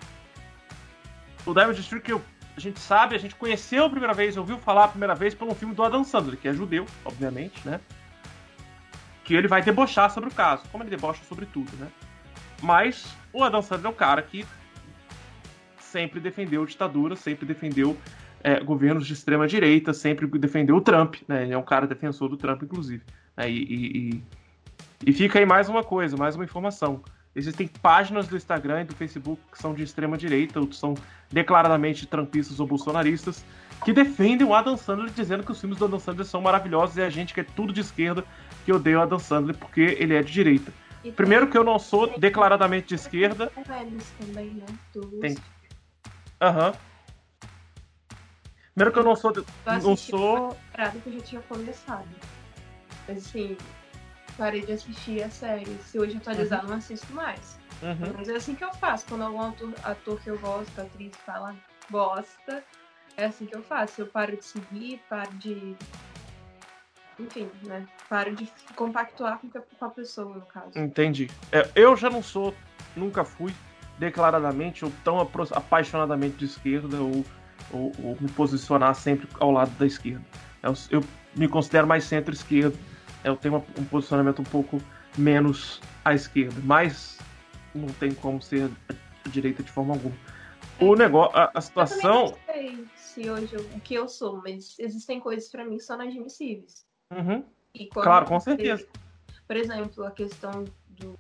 O Diamond District eu, a gente sabe, a gente conheceu a primeira vez, ouviu falar a primeira vez por um filme do Adam Sandler, que é judeu, obviamente, né? Que ele vai debochar sobre o caso, como ele debocha sobre tudo, né? Mas o Adam Sandler é um cara que sempre defendeu ditadura, sempre defendeu é, governos de extrema direita, sempre defendeu o Trump, né? Ele é um cara defensor do Trump, inclusive. Né? E, e, e, fica aí mais uma coisa, mais uma informação. Existem páginas do Instagram e do Facebook que são de extrema direita, outros são declaradamente trampistas ou bolsonaristas, que defendem o Adam Sandler dizendo que os filmes do Adam Sandler são maravilhosos e a gente que é tudo de esquerda que odeia o Adam Sandler porque ele é de direita. Primeiro que eu não sou declaradamente de esquerda. Também, né? Tem, Aham. Primeiro que eu não sou. Eu não sou. Parado que eu já tinha começado. Mas assim, parei de assistir a série. Se hoje atualizar, uhum. não assisto mais. Uhum. Mas é assim que eu faço. Quando algum ator, ator que eu gosto, atriz fala bosta, é assim que eu faço. Eu paro de seguir, paro de. Enfim, né? Paro de compactuar com a pessoa, no caso. Entendi. É, eu já não sou, nunca fui declaradamente ou tão apaixonadamente de esquerda ou, ou, ou me posicionar sempre ao lado da esquerda. Eu, eu me considero mais centro-esquerda, eu tenho uma, um posicionamento um pouco menos à esquerda, mas não tem como ser a direita de forma alguma. O negócio, a, a situação. Eu não sei se hoje eu, o que eu sou, mas existem coisas para mim que são inadmissíveis. Uhum. claro, com certeza. Por exemplo, a questão do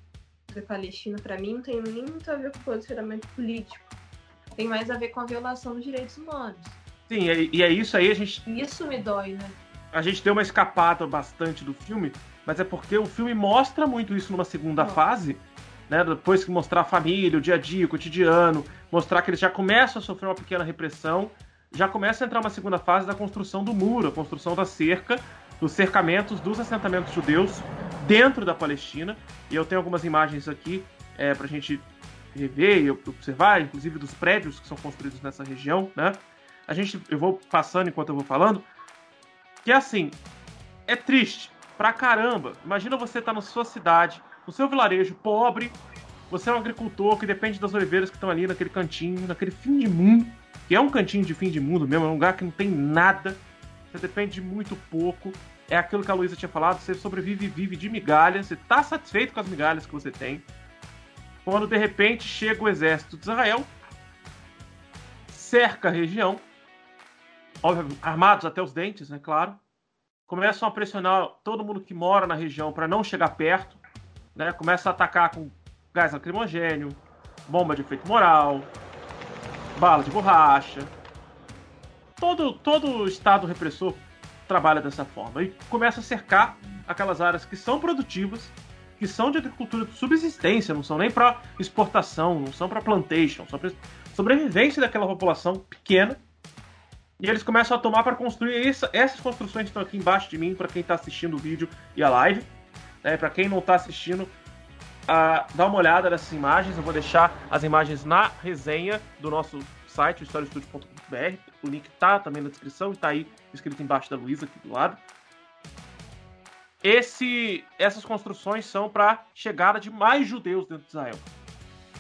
da Palestina, para mim, não tem muito a ver com posicionamento político. Tem mais a ver com a violação dos direitos humanos. Sim, e é isso aí a gente. Isso me dói, né? A gente deu uma escapada bastante do filme, mas é porque o filme mostra muito isso numa segunda oh. fase, né? Depois que mostrar a família, o dia a dia, o cotidiano, mostrar que eles já começam a sofrer uma pequena repressão, já começa a entrar uma segunda fase da construção do muro, a construção da cerca, dos cercamentos dos assentamentos judeus dentro da Palestina. E eu tenho algumas imagens aqui é, para a gente rever e observar, inclusive dos prédios que são construídos nessa região, né? A gente, eu vou passando enquanto eu vou falando, que é assim, é triste pra caramba. Imagina você estar tá na sua cidade, no seu vilarejo pobre, você é um agricultor que depende das oliveiras que estão ali naquele cantinho, naquele fim de mundo, que é um cantinho de fim de mundo mesmo, é um lugar que não tem nada, você depende de muito pouco. É aquilo que a Luísa tinha falado, você sobrevive e vive de migalhas, você está satisfeito com as migalhas que você tem. Quando de repente chega o exército de Israel, cerca a região, armados até os dentes, né, claro. Começam a pressionar todo mundo que mora na região para não chegar perto, né? Começa a atacar com gás lacrimogênio, bomba de efeito moral, bala de borracha. Todo todo o estado repressor trabalha dessa forma e começa a cercar aquelas áreas que são produtivas, que são de agricultura de subsistência, não são nem para exportação, não são para plantation, são para sobrevivência daquela população pequena e eles começam a tomar para construir essa, essas construções que estão aqui embaixo de mim, para quem está assistindo o vídeo e a live. Né? Para quem não está assistindo, dá uma olhada nessas imagens. Eu vou deixar as imagens na resenha do nosso site, historiastudio.br. O link tá também na descrição e tá aí escrito embaixo da Luísa aqui do lado. Esse, essas construções são para chegada de mais judeus dentro de Israel.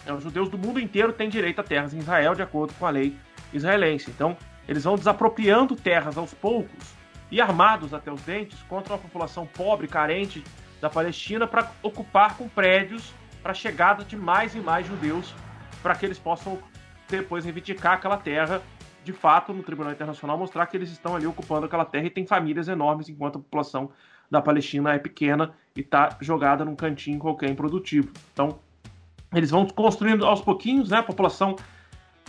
É, os judeus do mundo inteiro têm direito a terras em Israel de acordo com a lei israelense. Então, eles vão desapropriando terras aos poucos e armados até os dentes contra uma população pobre, carente da Palestina, para ocupar com prédios para a chegada de mais e mais judeus, para que eles possam depois reivindicar aquela terra de fato no Tribunal Internacional, mostrar que eles estão ali ocupando aquela terra e tem famílias enormes, enquanto a população da Palestina é pequena e está jogada num cantinho qualquer improdutivo. Então, eles vão construindo aos pouquinhos, né? A população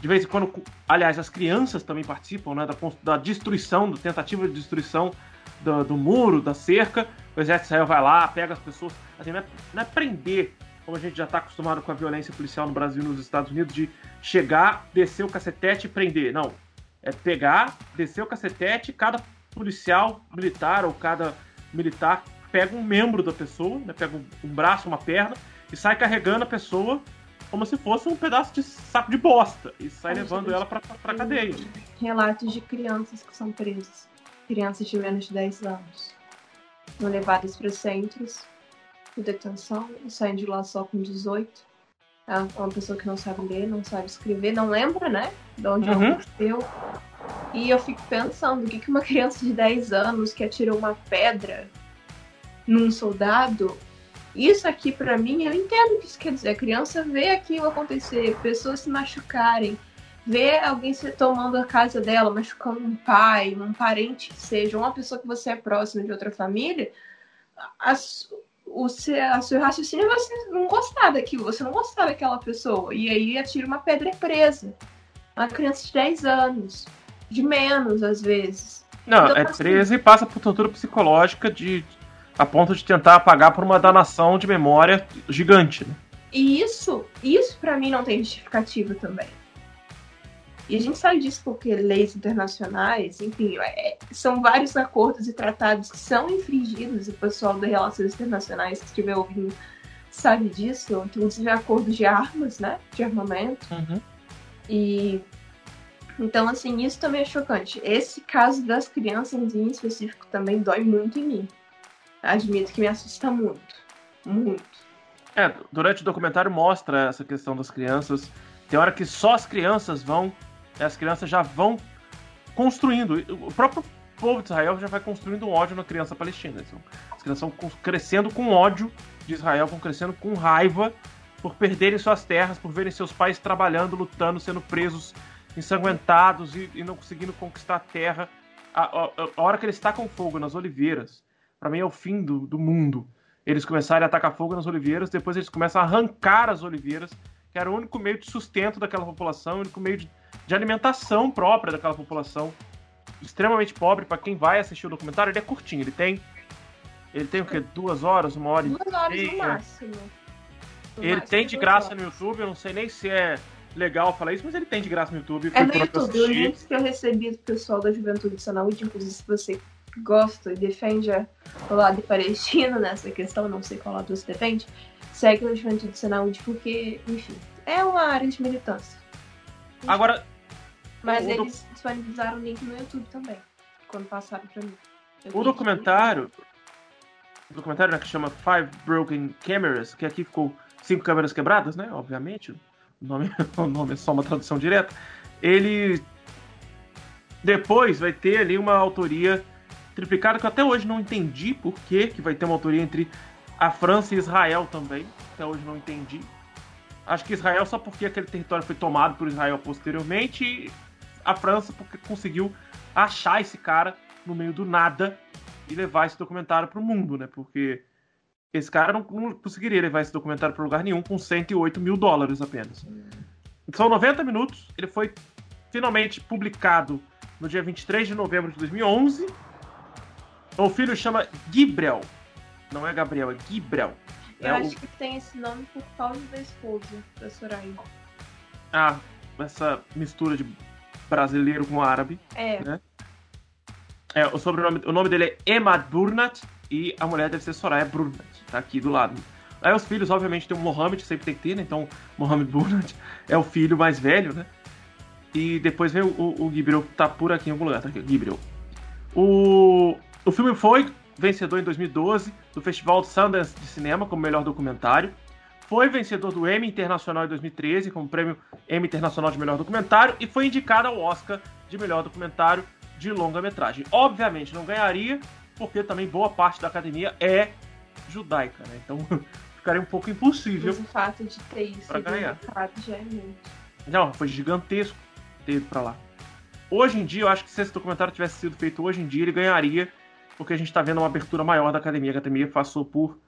de vez em quando, aliás, as crianças também participam né, da, da destruição, da tentativa de destruição do, do, muro, da cerca. O exército Israel vai lá, pega as pessoas. Assim, não, é, não é prender, como a gente já está acostumado com a violência policial no Brasil e nos Estados Unidos, de chegar, descer o cacetete e prender. Não. É pegar, descer o cacetete, cada policial militar ou cada militar pega um membro da pessoa, né, pega um, um braço, uma perna, e sai carregando a pessoa como se fosse um pedaço de saco de bosta e sai levando ela pra, pra cadeia. Relatos de crianças que são presas, crianças de menos de 10 anos, são levadas para centros de detenção e saem de lá só com 18. É uma pessoa que não sabe ler, não sabe escrever, não lembra, né? De onde uhum. ela nasceu. E eu fico pensando, o que uma criança de 10 anos que atirou uma pedra num soldado isso aqui, para mim, eu entendo o que isso quer dizer. A criança vê aquilo acontecer, pessoas se machucarem, vê alguém se tomando a casa dela, machucando um pai, um parente que seja, uma pessoa que você é próximo de outra família, a, o seu, a seu raciocínio é você não gostar daquilo, você não gostar daquela pessoa. E aí atira uma pedra presa. Uma criança de 10 anos, de menos às vezes. Não, então, é assim, presa e passa por tortura psicológica de a ponto de tentar apagar por uma danação de memória gigante. Né? E isso, isso para mim não tem justificativa também. E a gente sabe disso porque leis internacionais, enfim, é, são vários acordos e tratados que são infringidos, e o pessoal das relações internacionais que estiver ouvindo sabe disso, inclusive acordos de armas, né, de armamento. Uhum. E então, assim, isso também é chocante. Esse caso das crianças em específico também dói muito em mim admito que me assusta muito. Muito. É, durante o documentário mostra essa questão das crianças. Tem hora que só as crianças vão. As crianças já vão construindo. O próprio povo de Israel já vai construindo um ódio na criança palestina. As crianças vão crescendo com ódio de Israel, vão crescendo com raiva por perderem suas terras, por verem seus pais trabalhando, lutando, sendo presos, ensanguentados e, e não conseguindo conquistar a terra. A, a, a, hora que eles tacam fogo nas oliveiras para mim é o fim do, do mundo. Eles começarem a atacar fogo nas oliveiras, depois eles começam a arrancar as oliveiras, que era o único meio de sustento daquela população, o único meio de, de alimentação própria daquela população. Extremamente pobre, para quem vai assistir o documentário, ele é curtinho, ele tem. Ele tem o quê? Duas horas, uma hora Duas horas no máximo. Ele tem de graça no YouTube, eu não sei nem se é legal falar isso, mas ele tem de graça no YouTube. É no YouTube, os links que eu recebi do pessoal da Juventude de Saúde, inclusive se você gosta e defende o lado palestino nessa questão, não sei qual lado você defende, segue a Juventude de Saúde, porque, enfim, é uma área de militância. Agora. Mas eles do... disponibilizaram o link no YouTube também, quando passaram pra mim. Eu o documentário. O documentário né, que chama Five Broken Cameras, que aqui ficou cinco câmeras quebradas, né? Obviamente. O nome, o nome é só uma tradução direta. Ele. Depois vai ter ali uma autoria triplicada que eu até hoje não entendi por que, que vai ter uma autoria entre a França e Israel também. Até hoje não entendi. Acho que Israel só porque aquele território foi tomado por Israel posteriormente e a França porque conseguiu achar esse cara no meio do nada e levar esse documentário para o mundo, né? Porque esse cara não, não conseguiria levar esse documentário para lugar nenhum com 108 mil dólares apenas. São 90 minutos, ele foi finalmente publicado no dia 23 de novembro de 2011. O filho chama Gibrel, não é Gabriel, é Gibrel. Eu é acho o... que tem esse nome por causa da esposa da Soraya. Ah, essa mistura de brasileiro com árabe. É. Né? É, o sobrenome, o nome dele é Emad Burnat e a mulher deve ser Soraya Burnat, tá aqui do lado. Aí os filhos, obviamente, tem o Mohammed, sempre tem que ter, né? Então, Mohammed Burnat é o filho mais velho, né? E depois vem o, o, o Gibril, tá por aqui em algum lugar, tá aqui, Gibril. O, o filme foi vencedor em 2012 do Festival Sundance de Cinema como melhor documentário. Foi vencedor do Emmy Internacional em 2013 como prêmio Emmy Internacional de melhor documentário e foi indicado ao Oscar de melhor documentário de longa-metragem. Obviamente não ganharia, porque também boa parte da academia é judaica, né? Então ficaria um pouco impossível. Mas o fato de ter isso pra ganhar. já é muito. Não, foi gigantesco ter ido pra lá. Hoje em dia, eu acho que se esse documentário tivesse sido feito hoje em dia, ele ganharia porque a gente está vendo uma abertura maior da academia. A academia passou por.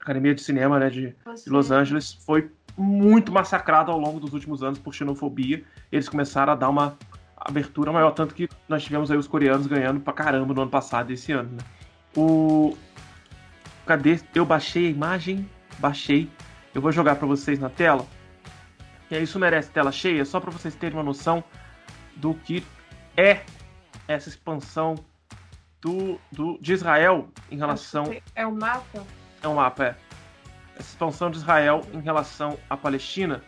Academia de Cinema né, de, de Los Angeles foi muito massacrada ao longo dos últimos anos por xenofobia. Eles começaram a dar uma abertura maior, tanto que nós tivemos aí os coreanos ganhando pra caramba no ano passado e esse ano. Né? O. Cadê? Eu baixei a imagem, baixei. Eu vou jogar para vocês na tela. E aí isso merece tela cheia, só para vocês terem uma noção do que é essa expansão do, do, de Israel em relação. É um mapa? É um mapa, é. Essa expansão de Israel em relação à Palestina.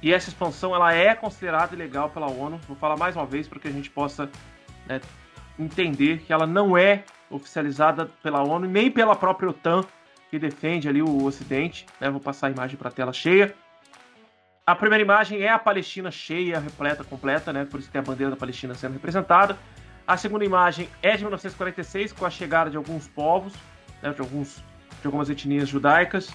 E essa expansão ela é considerada ilegal pela ONU. Vou falar mais uma vez para que a gente possa né, entender que ela não é oficializada pela ONU nem pela própria OTAN, que defende ali o Ocidente. Né? Vou passar a imagem para a tela cheia. A primeira imagem é a Palestina cheia, repleta, completa, né? Por isso tem a bandeira da Palestina sendo representada. A segunda imagem é de 1946, com a chegada de alguns povos, né, de, alguns, de algumas etnias judaicas.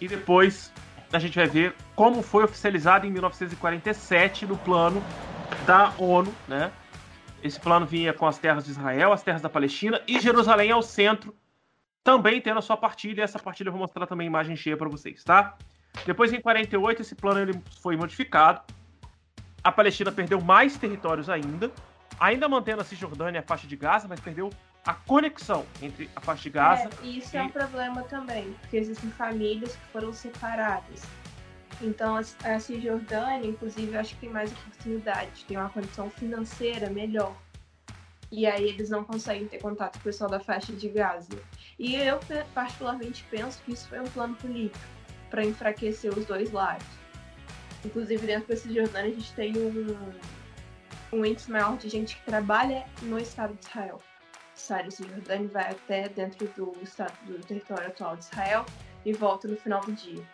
E depois a gente vai ver como foi oficializado em 1947 no plano da ONU, né? Esse plano vinha com as terras de Israel, as terras da Palestina e Jerusalém ao centro, também tendo a sua partilha. E essa partilha eu vou mostrar também imagem cheia para vocês, tá? Depois, em 48, esse plano ele foi modificado a Palestina perdeu mais territórios ainda, ainda mantendo a Cisjordânia e a faixa de Gaza, mas perdeu a conexão entre a faixa de Gaza. É, e isso e... é um problema também, porque existem famílias que foram separadas. Então a Cisjordânia, inclusive, acho que tem mais oportunidade, tem uma condição financeira melhor. E aí eles não conseguem ter contato com o pessoal da faixa de Gaza. E eu particularmente penso que isso foi um plano político para enfraquecer os dois lados. Inclusive, dentro desse Jordânia, a gente tem um, um índice maior de gente que trabalha no Estado de Israel. Sai desse Jordânia vai até dentro do estado do território atual de Israel e volta no final do dia.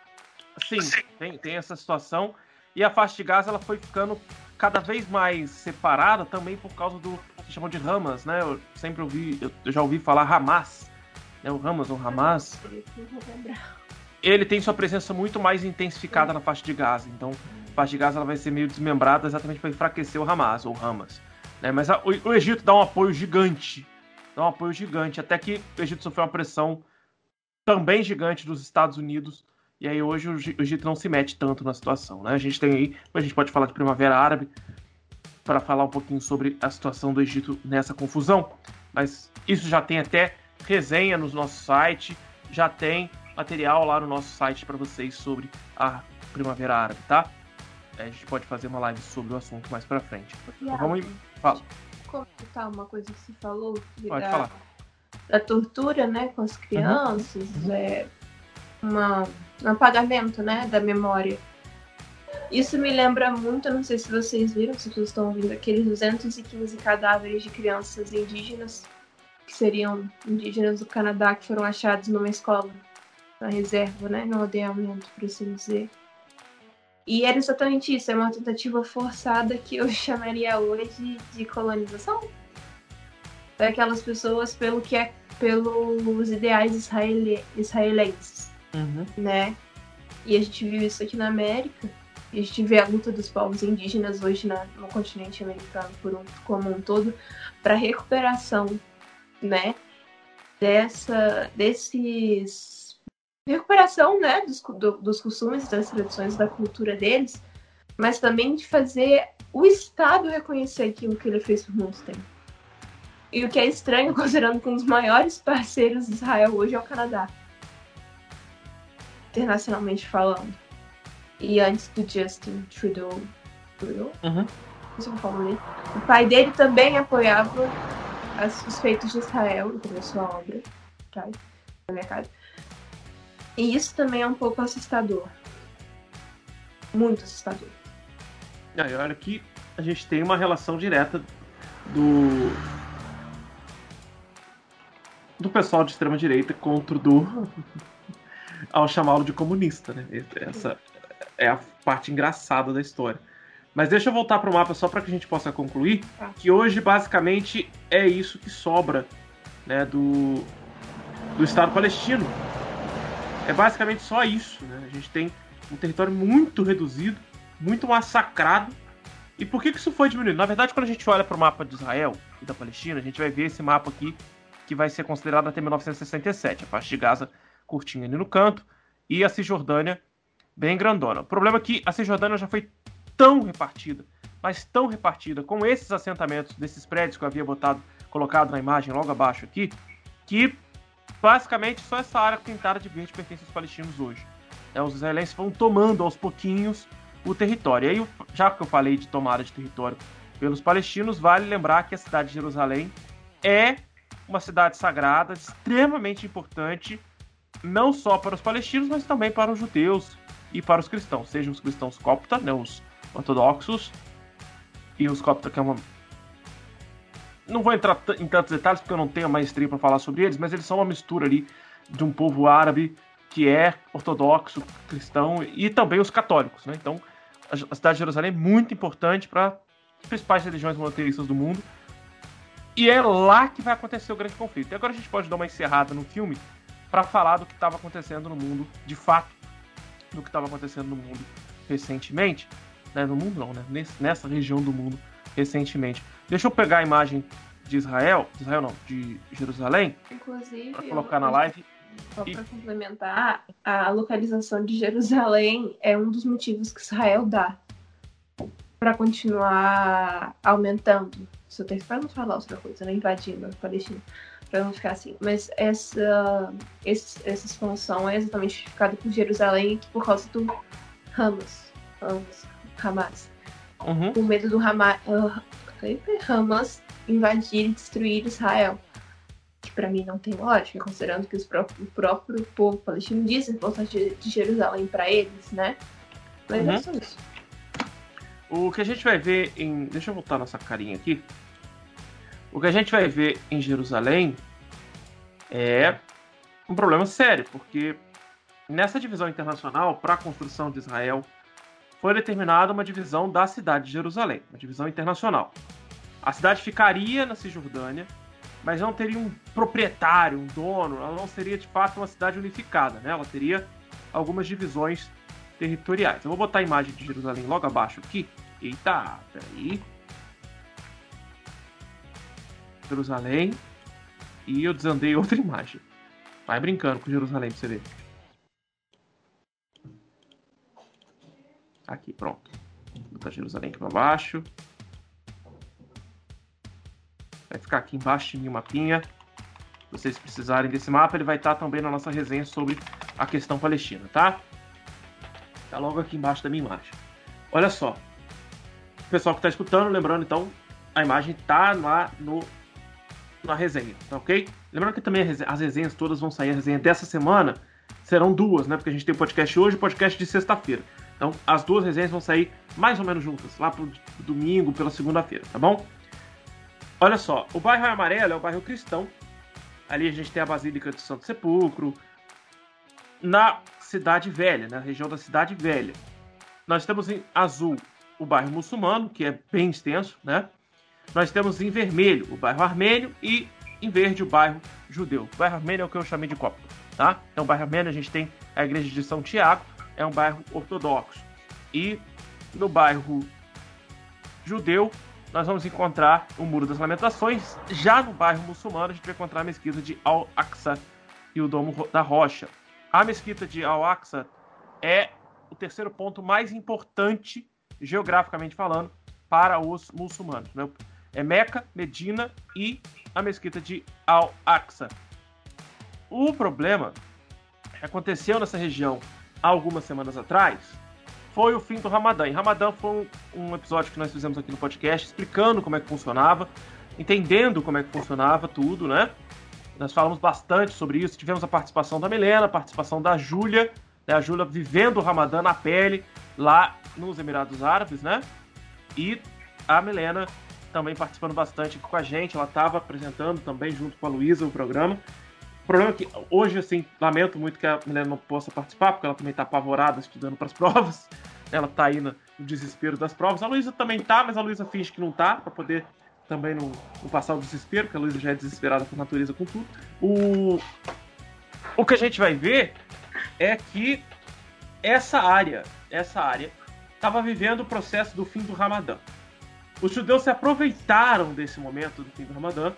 Sim, tem, tem essa situação. E a faixa de Gaza ela foi ficando cada vez mais separada também por causa do que chamam de Hamas, né? Eu sempre ouvi, eu já ouvi falar Hamas, né? O Hamas ou Hamas. Ele tem sua presença muito mais intensificada na faixa de Gaza. Então, a faixa de Gaza ela vai ser meio desmembrada exatamente para enfraquecer o Hamas, ou Hamas. Né? Mas a, o, o, Egito dá um apoio gigante. Dá um apoio gigante. Até que o Egito sofreu uma pressão também gigante dos Estados Unidos. E aí hoje o, o Egito não se mete tanto na situação. Né? A gente tem aí, a gente pode falar de Primavera Árabe para falar um pouquinho sobre a situação do Egito nessa confusão. Mas isso já tem até resenha no nosso site, já tem material lá no nosso site para vocês sobre a Primavera Árabe, tá? A gente pode fazer uma live sobre o assunto mais para frente. Então, vamos Fala. Comentar uma coisa que você falou. Pode da, falar. Da tortura, né, com as crianças, uhum. é uma, um apagamento, né, da memória. Isso me lembra muito, não sei se vocês viram, se vocês estão ouvindo, aqueles 215 cadáveres de crianças indígenas, que seriam indígenas do Canadá, que foram achados numa escola, na reserva, né, no aldeamento, por assim dizer. E era exatamente isso, é uma tentativa forçada que eu chamaria hoje de colonização. Daquelas pessoas pelo que é pelos ideais israele, israelenses, uhum. né? E a gente viu isso aqui na América. A gente vê a luta dos povos indígenas hoje na, no continente americano por um, como um todo para recuperação, né? Dessa, desses recuperação né, dos, do, dos costumes, das tradições, da cultura deles, mas também de fazer o Estado reconhecer aquilo que ele fez por muito tempo. E o que é estranho, considerando que um dos maiores parceiros de Israel hoje é o Canadá. Internacionalmente falando. E antes do Justin Trudeau. Trudeau? Uhum. Não O pai dele também apoiava os feitos de Israel, a sua obra. Tá? Na minha casa. E isso também é um pouco assustador. Muito assustador. Ah, e olha que a gente tem uma relação direta do. do pessoal de extrema direita contra o do. ao chamá-lo de comunista, né? Essa é a parte engraçada da história. Mas deixa eu voltar para o mapa só para que a gente possa concluir tá. que hoje basicamente é isso que sobra, né, do do Estado palestino é basicamente só isso. Né? A gente tem um território muito reduzido, muito massacrado. E por que, que isso foi diminuído? Na verdade, quando a gente olha para o mapa de Israel e da Palestina, a gente vai ver esse mapa aqui que vai ser considerado até 1967. A faixa de Gaza curtinha ali no canto e a Cisjordânia bem grandona. O problema é que a Cisjordânia já foi tão repartida, mas tão repartida com esses assentamentos desses prédios que eu havia botado, colocado na imagem logo abaixo aqui, que basicamente só essa área pintada de verde pertence aos palestinos hoje. É, os israelenses vão tomando aos pouquinhos o território. E aí, já que eu falei de tomada de território pelos palestinos, vale lembrar que a cidade de Jerusalém é uma cidade sagrada, extremamente importante, não só para os palestinos, mas também para os judeus e para os cristãos, sejam os cristãos copta, né, os ortodoxos, e os copta, que é uma não vou entrar em tantos detalhes porque eu não tenho maestria para falar sobre eles, mas eles são uma mistura ali de um povo árabe que é ortodoxo, cristão e também os católicos, né? Então, a cidade de Jerusalém é muito importante para as principais religiões monoteístas do mundo. E é lá que vai acontecer o grande conflito. E agora a gente pode dar uma encerrada no filme para falar do que estava acontecendo no mundo, de fato, do que estava acontecendo no mundo recentemente. Né? No mundo não, né? Nessa região do mundo recentemente. Deixa eu pegar a imagem de Israel, de Israel não, de Jerusalém, Inclusive, para colocar na live. Só para complementar, a localização de Jerusalém é um dos motivos que Israel dá para continuar aumentando seu território, para não falar outra coisa, né? invadindo a Palestina, para não ficar assim. Mas essa, esse, essa expansão é exatamente justificada por Jerusalém por causa do Hamas, Hamas, Hamas. Uhum. Com medo do Hamas, uh, Hamas invadir e destruir Israel. Que para mim não tem lógica, considerando que próprios, o próprio povo palestino dizem voltar de, de Jerusalém para eles, né? Mas uhum. é só isso. O que a gente vai ver em. Deixa eu voltar nossa carinha aqui. O que a gente vai ver em Jerusalém é um problema sério, porque nessa divisão internacional para a construção de Israel foi determinada uma divisão da cidade de Jerusalém, uma divisão internacional. A cidade ficaria na Cisjordânia, mas não teria um proprietário, um dono, ela não seria de fato uma cidade unificada, né? Ela teria algumas divisões territoriais. Eu vou botar a imagem de Jerusalém logo abaixo aqui. Eita, peraí. Jerusalém. E eu desandei outra imagem. Vai brincando com Jerusalém pra você ver. Aqui, pronto. Vou botar Jerusalém aqui pra baixo. Vai ficar aqui embaixo em mapinha. Se vocês precisarem desse mapa, ele vai estar também na nossa resenha sobre a questão palestina, tá? Tá logo aqui embaixo da minha imagem. Olha só. O pessoal que está escutando, lembrando então, a imagem tá lá no na resenha, tá ok? Lembrando que também as resenhas todas vão sair, a resenha dessa semana serão duas, né? Porque a gente tem o podcast hoje e podcast de sexta-feira. Então, as duas resenhas vão sair mais ou menos juntas, lá pro domingo, pela segunda-feira, tá bom? Olha só, o bairro Amarelo é o bairro cristão. Ali a gente tem a Basílica de Santo Sepulcro. Na Cidade Velha, na região da Cidade Velha. Nós temos em azul o bairro muçulmano, que é bem extenso, né? Nós temos em vermelho o bairro armênio e em verde o bairro judeu. O bairro armênio é o que eu chamei de Copa, tá? Então, o bairro armênio a gente tem a igreja de São Tiago, é um bairro ortodoxo. E no bairro judeu, nós vamos encontrar o Muro das Lamentações. Já no bairro muçulmano, a gente vai encontrar a mesquita de Al-Aqsa e o Domo da Rocha. A mesquita de Al-Aqsa é o terceiro ponto mais importante, geograficamente falando, para os muçulmanos. Né? É Meca, Medina e a mesquita de Al-Aqsa. O problema que aconteceu nessa região há algumas semanas atrás foi o fim do Ramadã. E Ramadã foi um, um episódio que nós fizemos aqui no podcast explicando como é que funcionava, entendendo como é que funcionava tudo, né? Nós falamos bastante sobre isso. Tivemos a participação da Milena, a participação da Júlia, né? a Júlia vivendo o Ramadã na pele lá nos Emirados Árabes, né? E a Milena também participando bastante com a gente. Ela estava apresentando também junto com a Luísa o programa. O problema é que hoje, assim, lamento muito que a Milena não possa participar, porque ela também está apavorada estudando para as provas. Ela está aí no, desespero das provas. A Luísa também tá, mas a Luísa finge que não tá, para poder também não, não passar o desespero, porque a Luísa já é desesperada por natureza com tudo. O, o que a gente vai ver é que essa área, essa área, estava vivendo o processo do fim do Ramadã. Os judeus se aproveitaram desse momento do fim do Ramadã,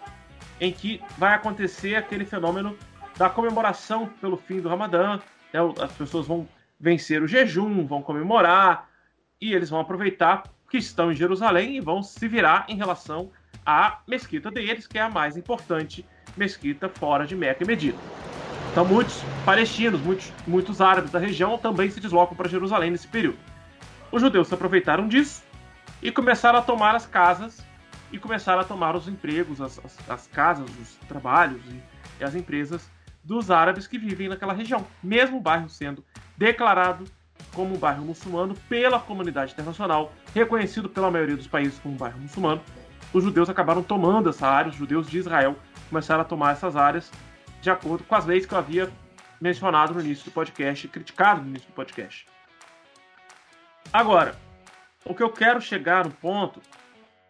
em que vai acontecer aquele fenômeno da comemoração pelo fim do Ramadã. Né? As pessoas vão vencer o jejum, vão comemorar, e eles vão aproveitar que estão em Jerusalém e vão se virar em relação a mesquita deles, que é a mais importante mesquita fora de Meca e Medina. Então, muitos palestinos, muitos, muitos árabes da região também se deslocam para Jerusalém nesse período. Os judeus se aproveitaram disso e começaram a tomar as casas e começaram a tomar os empregos, as, as, as casas, os trabalhos e, e as empresas dos árabes que vivem naquela região, mesmo o bairro sendo declarado como um bairro muçulmano pela comunidade internacional, reconhecido pela maioria dos países como um bairro muçulmano os judeus acabaram tomando essa área, os judeus de Israel começaram a tomar essas áreas de acordo com as leis que eu havia mencionado no início do podcast, criticado no início do podcast. Agora, o que eu quero chegar no ponto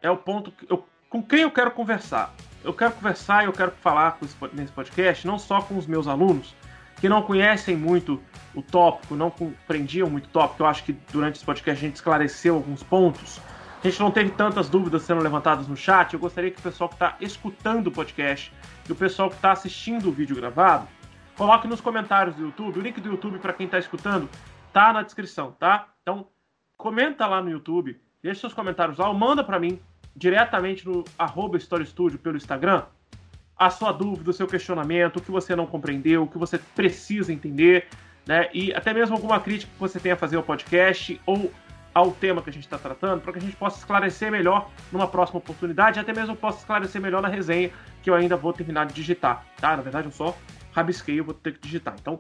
é o ponto que eu, com quem eu quero conversar. Eu quero conversar e eu quero falar nesse podcast não só com os meus alunos, que não conhecem muito o tópico, não compreendiam muito o tópico. Eu acho que durante esse podcast a gente esclareceu alguns pontos a gente não teve tantas dúvidas sendo levantadas no chat. Eu gostaria que o pessoal que está escutando o podcast e o pessoal que está assistindo o vídeo gravado coloque nos comentários do YouTube. O link do YouTube para quem está escutando tá na descrição, tá? Então comenta lá no YouTube, deixa seus comentários lá, ou manda para mim diretamente no arroba Story Studio pelo Instagram a sua dúvida, o seu questionamento, o que você não compreendeu, o que você precisa entender, né? E até mesmo alguma crítica que você tenha a fazer ao podcast ou ao tema que a gente está tratando, para que a gente possa esclarecer melhor numa próxima oportunidade, até mesmo possa esclarecer melhor na resenha, que eu ainda vou terminar de digitar, tá? Na verdade, eu só rabisquei, eu vou ter que digitar. Então,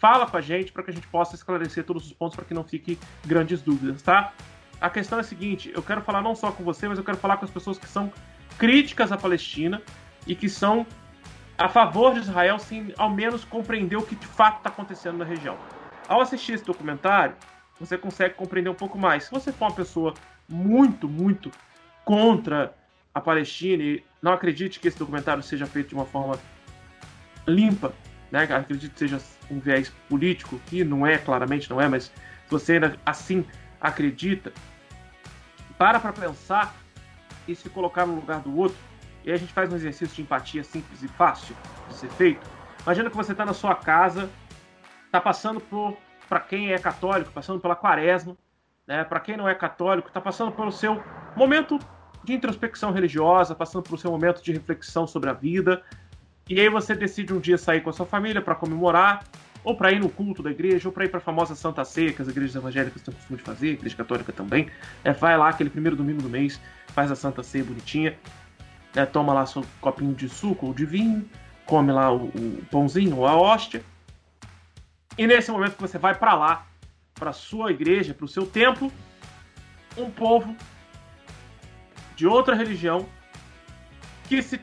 fala com a gente para que a gente possa esclarecer todos os pontos para que não fique grandes dúvidas, tá? A questão é a seguinte, eu quero falar não só com você, mas eu quero falar com as pessoas que são críticas à Palestina e que são a favor de Israel sem ao menos compreender o que de fato está acontecendo na região. Ao assistir esse documentário, você consegue compreender um pouco mais. Se você for uma pessoa muito, muito contra a Palestina e não acredite que esse documentário seja feito de uma forma limpa, né? Acredite que seja um viés político, que não é, claramente não é, mas se você assim acredita, para para pensar e se colocar no lugar do outro, e aí a gente faz um exercício de empatia simples e fácil de ser feito. Imagina que você está na sua casa, está passando por para quem é católico, passando pela quaresma, né? para quem não é católico, está passando pelo seu momento de introspecção religiosa, passando pelo seu momento de reflexão sobre a vida. E aí você decide um dia sair com a sua família para comemorar, ou para ir no culto da igreja, ou para ir para a famosa Santa Ceia, que as igrejas evangélicas têm costume de fazer, a igreja católica também. É, vai lá aquele primeiro domingo do mês, faz a Santa Ceia bonitinha, é, toma lá seu copinho de suco ou de vinho, come lá o, o pãozinho ou a hóstia. E nesse momento que você vai para lá, para sua igreja, para o seu templo, um povo de outra religião que se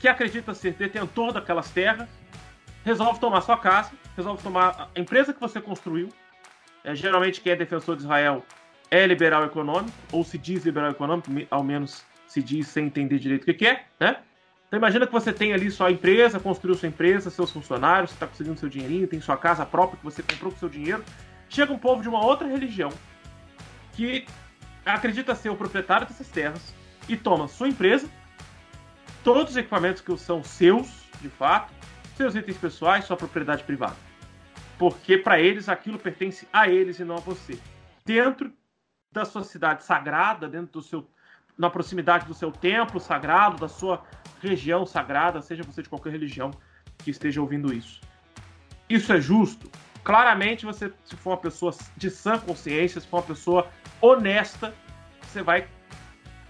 que acredita ser detentor daquelas terras resolve tomar sua casa, resolve tomar a empresa que você construiu. É, geralmente quem é defensor de Israel é liberal econômico, ou se diz liberal econômico, ao menos se diz sem entender direito o que, é, né? Então imagina que você tem ali sua empresa, construiu sua empresa, seus funcionários, está conseguindo seu dinheirinho, tem sua casa própria que você comprou com seu dinheiro. Chega um povo de uma outra religião que acredita ser o proprietário dessas terras e toma sua empresa, todos os equipamentos que são seus, de fato, seus itens pessoais, sua propriedade privada. Porque para eles aquilo pertence a eles e não a você. Dentro da sua cidade sagrada, dentro do seu na proximidade do seu templo sagrado, da sua região sagrada, seja você de qualquer religião que esteja ouvindo isso. Isso é justo? Claramente, você, se for uma pessoa de sã consciência, se for uma pessoa honesta, você vai.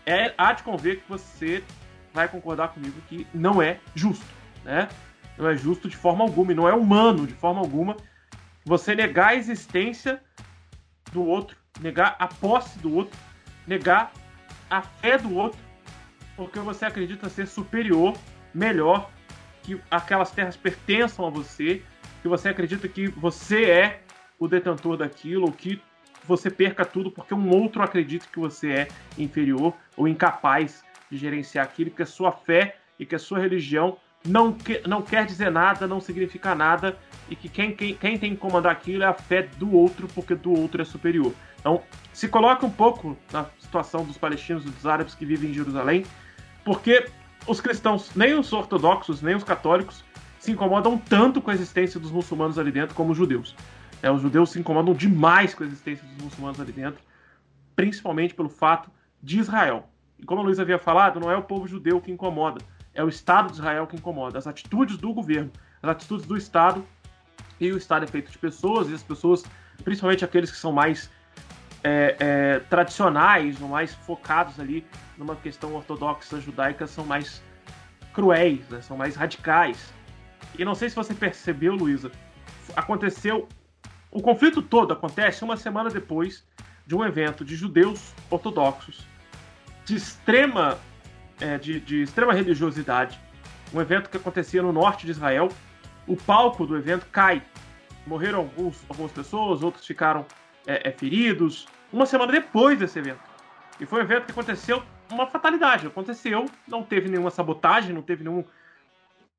É, há de conver que você vai concordar comigo que não é justo, né? Não é justo de forma alguma, e não é humano de forma alguma você negar a existência do outro, negar a posse do outro, negar a fé do outro, porque você acredita ser superior, melhor, que aquelas terras pertençam a você, que você acredita que você é o detentor daquilo, que você perca tudo porque um outro acredita que você é inferior ou incapaz de gerenciar aquilo, que a sua fé e que a sua religião não, que, não quer dizer nada, não significa nada, e que quem, quem, quem tem que comandar aquilo é a fé do outro, porque do outro é superior. Então, se coloca um pouco na situação dos palestinos e dos árabes que vivem em Jerusalém, porque os cristãos, nem os ortodoxos, nem os católicos, se incomodam tanto com a existência dos muçulmanos ali dentro como os judeus. É, os judeus se incomodam demais com a existência dos muçulmanos ali dentro, principalmente pelo fato de Israel. E como a Luiz havia falado, não é o povo judeu que incomoda, é o Estado de Israel que incomoda. As atitudes do governo, as atitudes do Estado, e o Estado é feito de pessoas, e as pessoas, principalmente aqueles que são mais é, é, tradicionais, mais focados ali numa questão ortodoxa judaica, são mais cruéis, né? são mais radicais. E não sei se você percebeu, Luísa, aconteceu. O conflito todo acontece uma semana depois de um evento de judeus ortodoxos de extrema, é, de, de extrema religiosidade, um evento que acontecia no norte de Israel. O palco do evento cai. Morreram alguns, algumas pessoas, outros ficaram é, é, feridos, uma semana depois desse evento. E foi um evento que aconteceu uma fatalidade. Aconteceu, não teve nenhuma sabotagem, não teve nenhum.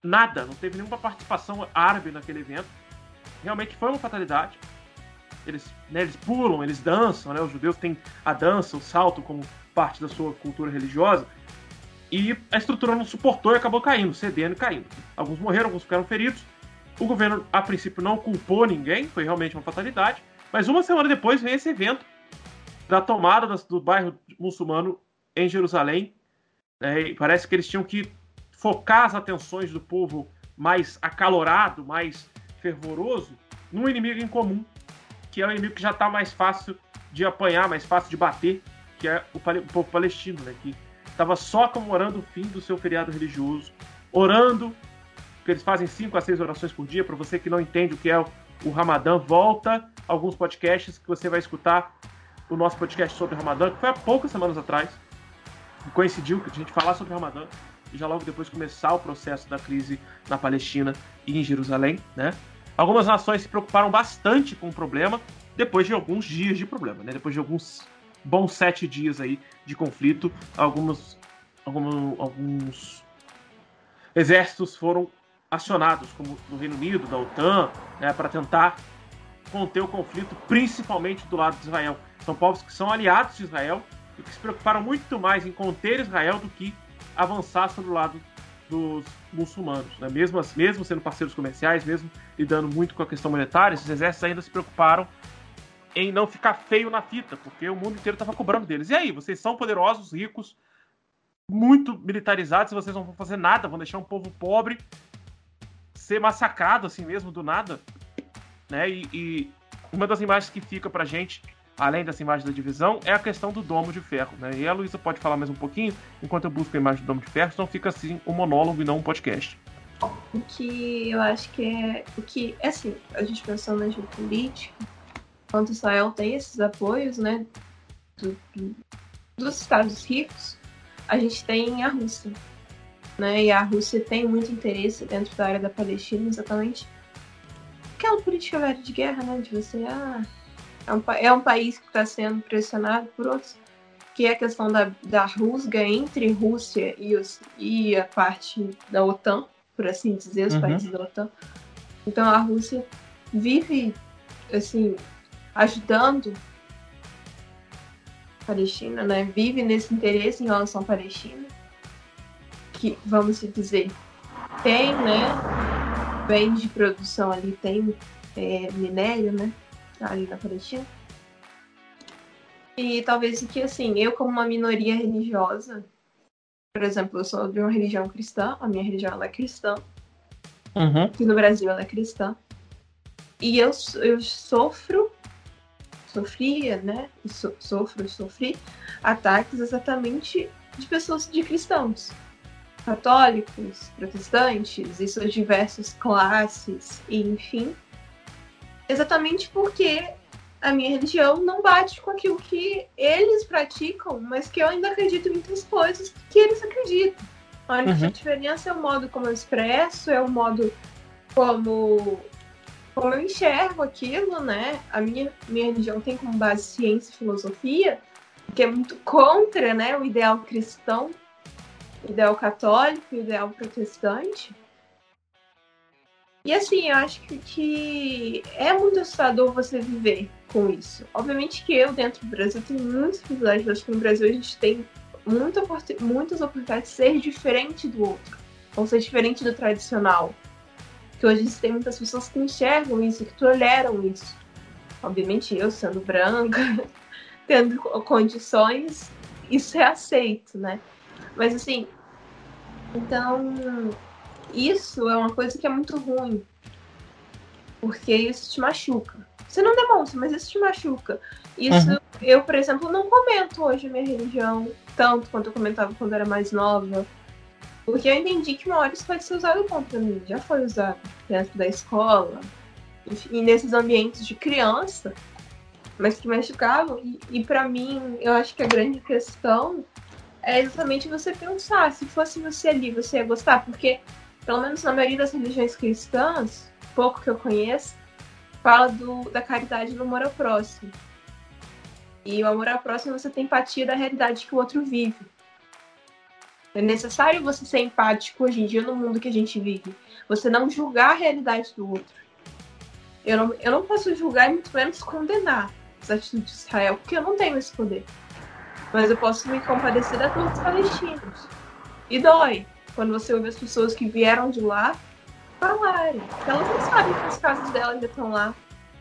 nada, não teve nenhuma participação árabe naquele evento. Realmente foi uma fatalidade. Eles, né, eles pulam, eles dançam, né? Os judeus têm a dança, o salto como parte da sua cultura religiosa. E a estrutura não suportou e acabou caindo, cedendo e caindo. Alguns morreram, alguns ficaram feridos. O governo, a princípio, não culpou ninguém, foi realmente uma fatalidade. Mas uma semana depois veio esse evento da tomada do bairro muçulmano em Jerusalém. É, parece que eles tinham que focar as atenções do povo mais acalorado, mais fervoroso, num inimigo em comum, que é o inimigo que já está mais fácil de apanhar, mais fácil de bater, que é o, o povo palestino, né, que estava só comemorando o fim do seu feriado religioso, orando, porque eles fazem cinco a seis orações por dia. Para você que não entende o que é o, o Ramadã, volta alguns podcasts que você vai escutar o nosso podcast sobre o Ramadã, que foi há poucas semanas atrás. Coincidiu que a gente falar sobre o Ramadã e já logo depois começar o processo da crise na Palestina e em Jerusalém, né? Algumas nações se preocuparam bastante com o problema depois de alguns dias de problema, né? Depois de alguns bons sete dias aí de conflito, alguns, alguns, exércitos foram acionados, como no Reino Unido, da OTAN, né, para tentar conter o conflito, principalmente do lado de Israel. São povos que são aliados de Israel e que se preocuparam muito mais em conter Israel do que avançar sobre o lado dos muçulmanos. Né? Mesmo, mesmo sendo parceiros comerciais, mesmo lidando muito com a questão monetária, esses exércitos ainda se preocuparam em não ficar feio na fita, porque o mundo inteiro estava cobrando deles. E aí, vocês são poderosos, ricos, muito militarizados, vocês não vão fazer nada, vão deixar um povo pobre ser massacrado assim mesmo do nada, né? E, e uma das imagens que fica pra gente, além dessa imagem da divisão, é a questão do domo de ferro, né? E a Luísa pode falar mais um pouquinho, enquanto eu busco a imagem do domo de ferro, então fica assim um monólogo e não um podcast. O que eu acho que é. O que. É assim, a gente pensando na geopolítica, enquanto Israel tem esses apoios, né? Do, do, dos Estados ricos, a gente tem a Rússia. Né? E a Rússia tem muito interesse dentro da área da Palestina, exatamente aquela política velha de guerra, né? De você, ah, é um, é um país que está sendo pressionado por outros, que é a questão da, da rusga entre Rússia e, os, e a parte da OTAN, por assim dizer, os uhum. países da OTAN. Então a Rússia vive, assim, ajudando a Palestina, né? Vive nesse interesse em relação à Palestina, que, vamos dizer, tem, né? bens de produção ali tem é, minério, né? Ali na Palestina. E talvez que, assim, eu como uma minoria religiosa, por exemplo, eu sou de uma religião cristã, a minha religião ela é cristã. Uhum. Aqui no Brasil ela é cristã. E eu, eu sofro, sofria, né? So, sofro, sofri ataques exatamente de pessoas de cristãos católicos, protestantes e suas diversas classes, e enfim, exatamente porque a minha religião não bate com aquilo que eles praticam, mas que eu ainda acredito em muitas coisas que eles acreditam. A única uhum. diferença é o modo como eu expresso, é o modo como, como eu enxergo aquilo, né? A minha, minha religião tem como base ciência e filosofia, que é muito contra né, o ideal cristão ideal católico e ideal protestante. E assim, eu acho que, é muito assustador você viver com isso. Obviamente que eu, dentro do Brasil, tenho muitas. Eu acho que no Brasil a gente tem muita, muitas oportunidades de ser diferente do outro. Ou ser diferente do tradicional. Que hoje tem muitas pessoas que enxergam isso, que toleram isso. Obviamente eu, sendo branca, tendo condições, isso é aceito, né? Mas assim, então isso é uma coisa que é muito ruim. Porque isso te machuca. Você não demonstra, mas isso te machuca. Isso, uhum. eu, por exemplo, não comento hoje a minha religião tanto quanto eu comentava quando era mais nova. Porque eu entendi que uma hora isso pode ser usado contra mim. Já foi usado dentro da escola, e nesses ambientes de criança, mas que machucavam. E, e para mim, eu acho que a grande questão é exatamente você pensar, se fosse você ali, você ia gostar, porque, pelo menos na maioria das religiões cristãs, pouco que eu conheço, fala do, da caridade no amor ao próximo. E o amor ao próximo você tem empatia da realidade que o outro vive. É necessário você ser empático hoje em dia no mundo que a gente vive. Você não julgar a realidade do outro. Eu não, eu não posso julgar e muito menos condenar as atitudes de Israel, porque eu não tenho esse poder. Mas eu posso me compadecer da todos os palestinos. E dói quando você ouve as pessoas que vieram de lá falarem. Elas não sabem que as casas dela ainda estão lá.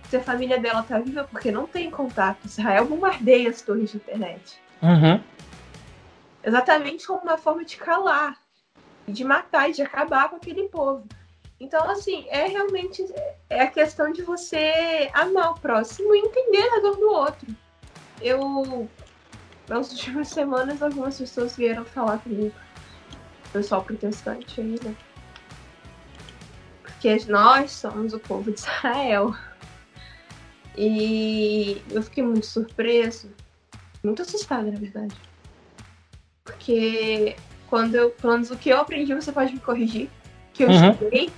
Se a família dela tá viva porque não tem contato. Israel bombardeia as torres de internet. Uhum. Exatamente como uma forma de calar, de matar e de acabar com aquele povo. Então, assim, é realmente é a questão de você amar o próximo e entender a dor do outro. Eu nas últimas semanas, algumas pessoas vieram falar comigo. Pessoal protestante ainda. Porque nós somos o povo de Israel. E eu fiquei muito surpreso. Muito assustada, na verdade. Porque quando eu, pelo menos o que eu aprendi, você pode me corrigir, que eu uhum. estudei,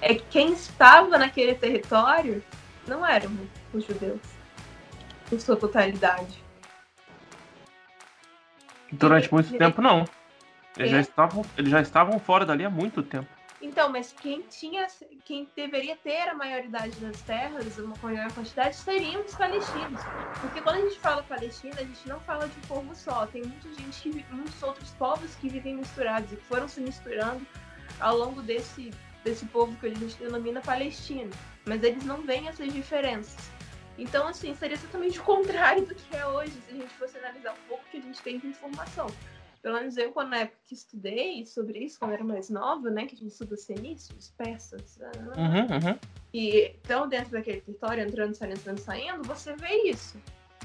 é que quem estava naquele território não eram os judeus, em sua totalidade. Durante muito tempo, não. Eles, é. já estavam, eles já estavam fora dali há muito tempo. Então, mas quem tinha, quem deveria ter a maioridade das terras, uma maior quantidade, seriam os palestinos. Porque quando a gente fala Palestina, a gente não fala de um povo só. Tem muita gente, muitos outros povos que vivem misturados e que foram se misturando ao longo desse, desse povo que a gente denomina Palestina. Mas eles não veem essas diferenças. Então, assim, seria exatamente o contrário do que é hoje, se a gente fosse analisar um pouco o que a gente tem de informação. Pelo menos eu, quando na época que estudei sobre isso, quando eu era mais nova, né? Que a gente estuda fenícios, persas. Uhum, uhum. E então, dentro daquele território, entrando, saindo, entrando, saindo, você vê isso.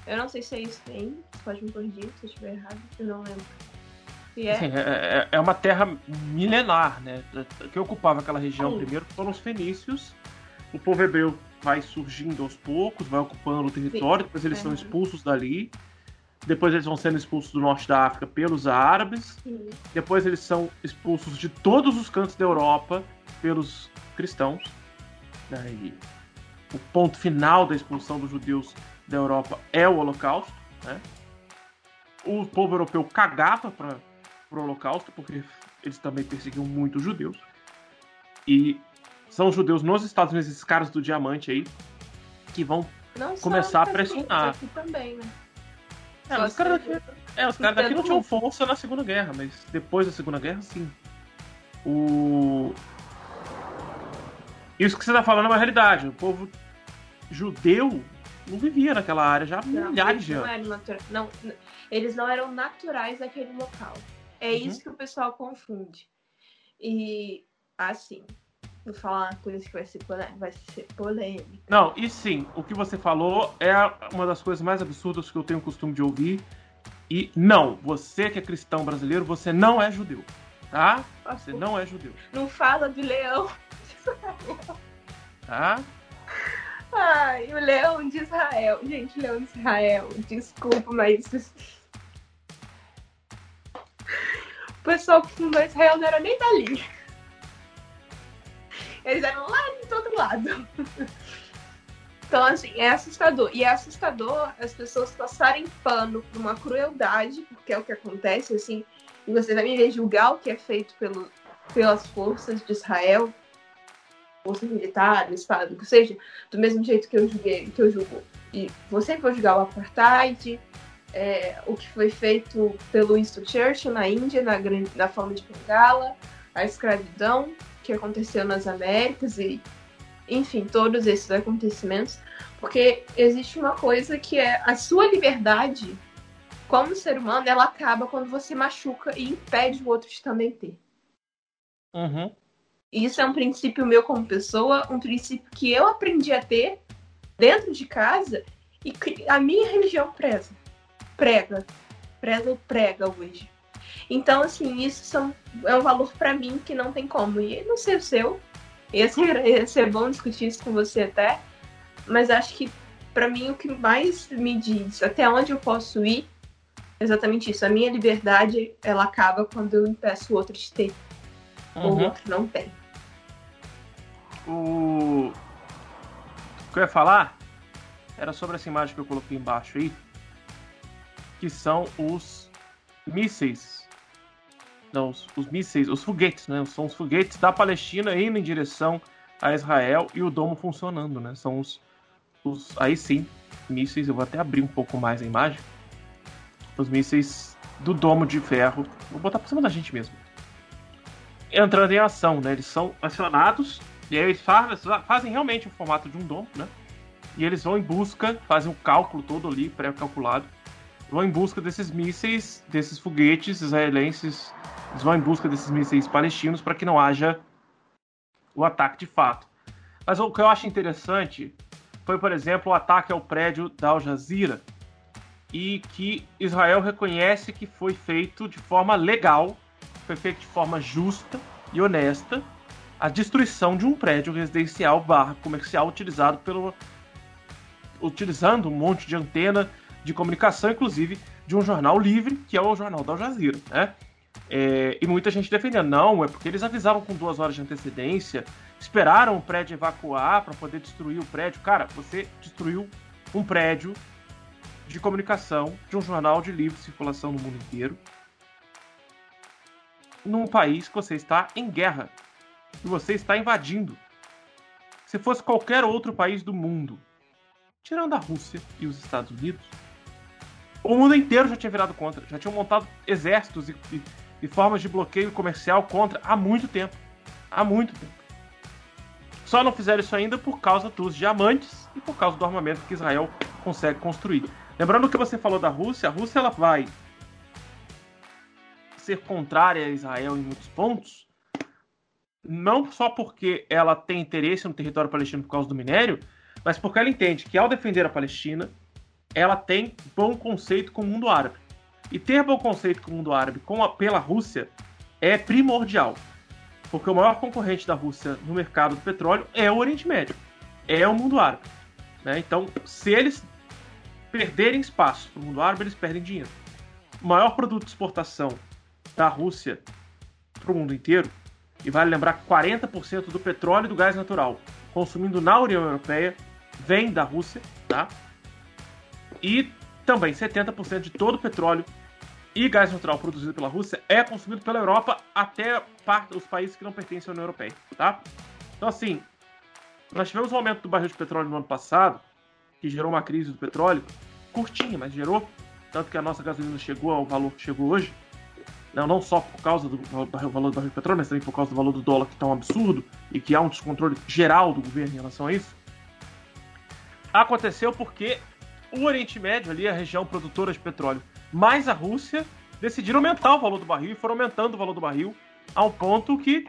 Eu não sei se é isso tem, pode me corrigir se eu estiver errado, eu não lembro. É, Assim, é, é- é uma terra milenar, né? Que ocupava aquela região Sim. primeiro foram os fenícios. O povo hebreu vai surgindo aos poucos, vai ocupando o território, depois eles são Uhum. expulsos dali. Depois eles vão sendo expulsos do norte da África pelos árabes. sim, Depois eles são expulsos de todos os cantos da Europa pelos cristãos. Né? E o ponto final da expulsão dos judeus da Europa é o Holocausto. Né? O povo europeu cagava para o Holocausto, porque eles também perseguiam muito os judeus. E são os judeus nos Estados Unidos, esses caras do diamante aí, que vão. não Começar a pressionar. Aqui também, né? É, os caras daqui É, os caras daqui não tinham força na Segunda Guerra, mas depois da Segunda Guerra, sim. O... Isso que você tá falando é uma realidade. O povo judeu não vivia naquela área já há Não, milhares de não anos. não, n- eles não eram naturais daquele local. É Uhum. isso que o pessoal confunde. E, assim, vou falar uma coisa que vai ser, polê- vai ser polêmica. Não, e sim, o que você falou é uma das coisas mais absurdas que eu tenho o costume de ouvir. E não, você que é cristão brasileiro, você não é judeu, tá? Você não é judeu, Não fala do leão. tá? Ai, o leão de Israel. Gente, leão de Israel. Desculpa, mas. O pessoal que fundou Israel não era nem dali. Eles eram lá do outro lado. Então, assim, é assustador. E é assustador as pessoas passarem pano por uma crueldade, porque é o que acontece, assim. E você vai me ver julgar o que é feito pelo, pelas forças de Israel, força militar, Estado, que seja, do mesmo jeito que eu julguei, que eu julgo. E você for julgar o apartheid, é, o que foi feito pelo Winston Churchill na Índia, na, gran- na forma de Bengala, a escravidão que aconteceu nas Américas e, enfim, todos esses acontecimentos, porque existe uma coisa que é a sua liberdade como ser humano, ela acaba quando você machuca e impede o outro de também ter. Uhum. Isso é um princípio meu como pessoa, um princípio que eu aprendi a ter dentro de casa e que a minha religião preza. Prega. Preza e prega hoje. Então, assim, isso são, é um valor pra mim que não tem como. E não sei o seu. Ia ser, ia ser bom discutir isso com você até. Mas acho que, pra mim, o que mais me diz até onde eu posso ir é exatamente isso. A minha liberdade, ela acaba quando eu impeço o outro de ter. Ou o Uhum. outro não tem. O... o que eu ia falar era sobre essa imagem que eu coloquei embaixo aí, que são os mísseis. Não, os, os mísseis, os foguetes, né? São os foguetes da Palestina indo em direção a Israel e o domo funcionando, né? São os, os aí sim, mísseis. Eu vou até abrir um pouco mais a imagem. Os mísseis do domo de ferro. Vou botar por cima da gente mesmo. Entrando em ação, né? Eles são acionados e aí eles fazem, realmente o formato de um domo, né? E eles vão em busca, fazem o cálculo todo ali, pré-calculado. Vão em busca desses mísseis, desses foguetes israelenses. Eles vão em busca desses mísseis palestinos para que não haja o ataque de fato. Mas o que eu acho interessante foi, por exemplo, o ataque ao prédio da Al Jazeera e que Israel reconhece que foi feito de forma legal, foi feito de forma justa e honesta a destruição de um prédio residencial barra comercial utilizado pelo utilizando um monte de antena de comunicação, inclusive de um jornal livre, que é o jornal da Al Jazeera, né? É, e muita gente defendendo, não, é porque eles avisaram com duas horas de antecedência, esperaram o prédio evacuar para poder destruir o prédio. Cara, você destruiu um prédio de comunicação de um jornal de livre circulação no mundo inteiro, num país que você está em guerra e você está invadindo. Se fosse qualquer outro país do mundo, tirando a Rússia e os Estados Unidos, o mundo inteiro já tinha virado contra, já tinham montado exércitos e, e, e formas de bloqueio comercial contra há muito tempo. Há muito tempo. Só não fizeram isso ainda por causa dos diamantes e por causa do armamento que Israel consegue construir. Lembrando que você falou da Rússia, a Rússia ela vai ser contrária a Israel em muitos pontos, não só porque ela tem interesse no território palestino por causa do minério, mas porque ela entende que ao defender a Palestina, ela tem bom conceito com o mundo árabe. E ter bom conceito com o mundo árabe com a, pela Rússia é primordial. Porque o maior concorrente da Rússia no mercado do petróleo é o Oriente Médio, é o mundo árabe. Né? Então, se eles perderem espaço para o mundo árabe, eles perdem dinheiro. O maior produto de exportação da Rússia para o mundo inteiro, e vale lembrar que 40% do petróleo e do gás natural consumindo na União Europeia vem da Rússia, tá? E também 70% de todo o petróleo e gás natural produzido pela Rússia é consumido pela Europa até parte, os países que não pertencem à União Europeia, tá? Então, assim, nós tivemos um aumento do barril de petróleo no ano passado, que gerou uma crise do petróleo, curtinha, mas gerou, tanto que a nossa gasolina chegou ao valor que chegou hoje, não, não só por causa do valor do barril de petróleo, mas também por causa do valor do dólar que está um absurdo e que há um descontrole geral do governo em relação a isso. Aconteceu porque o Oriente Médio, ali, a região produtora de petróleo, mais a Rússia, decidiram aumentar o valor do barril e foram aumentando o valor do barril a um ponto que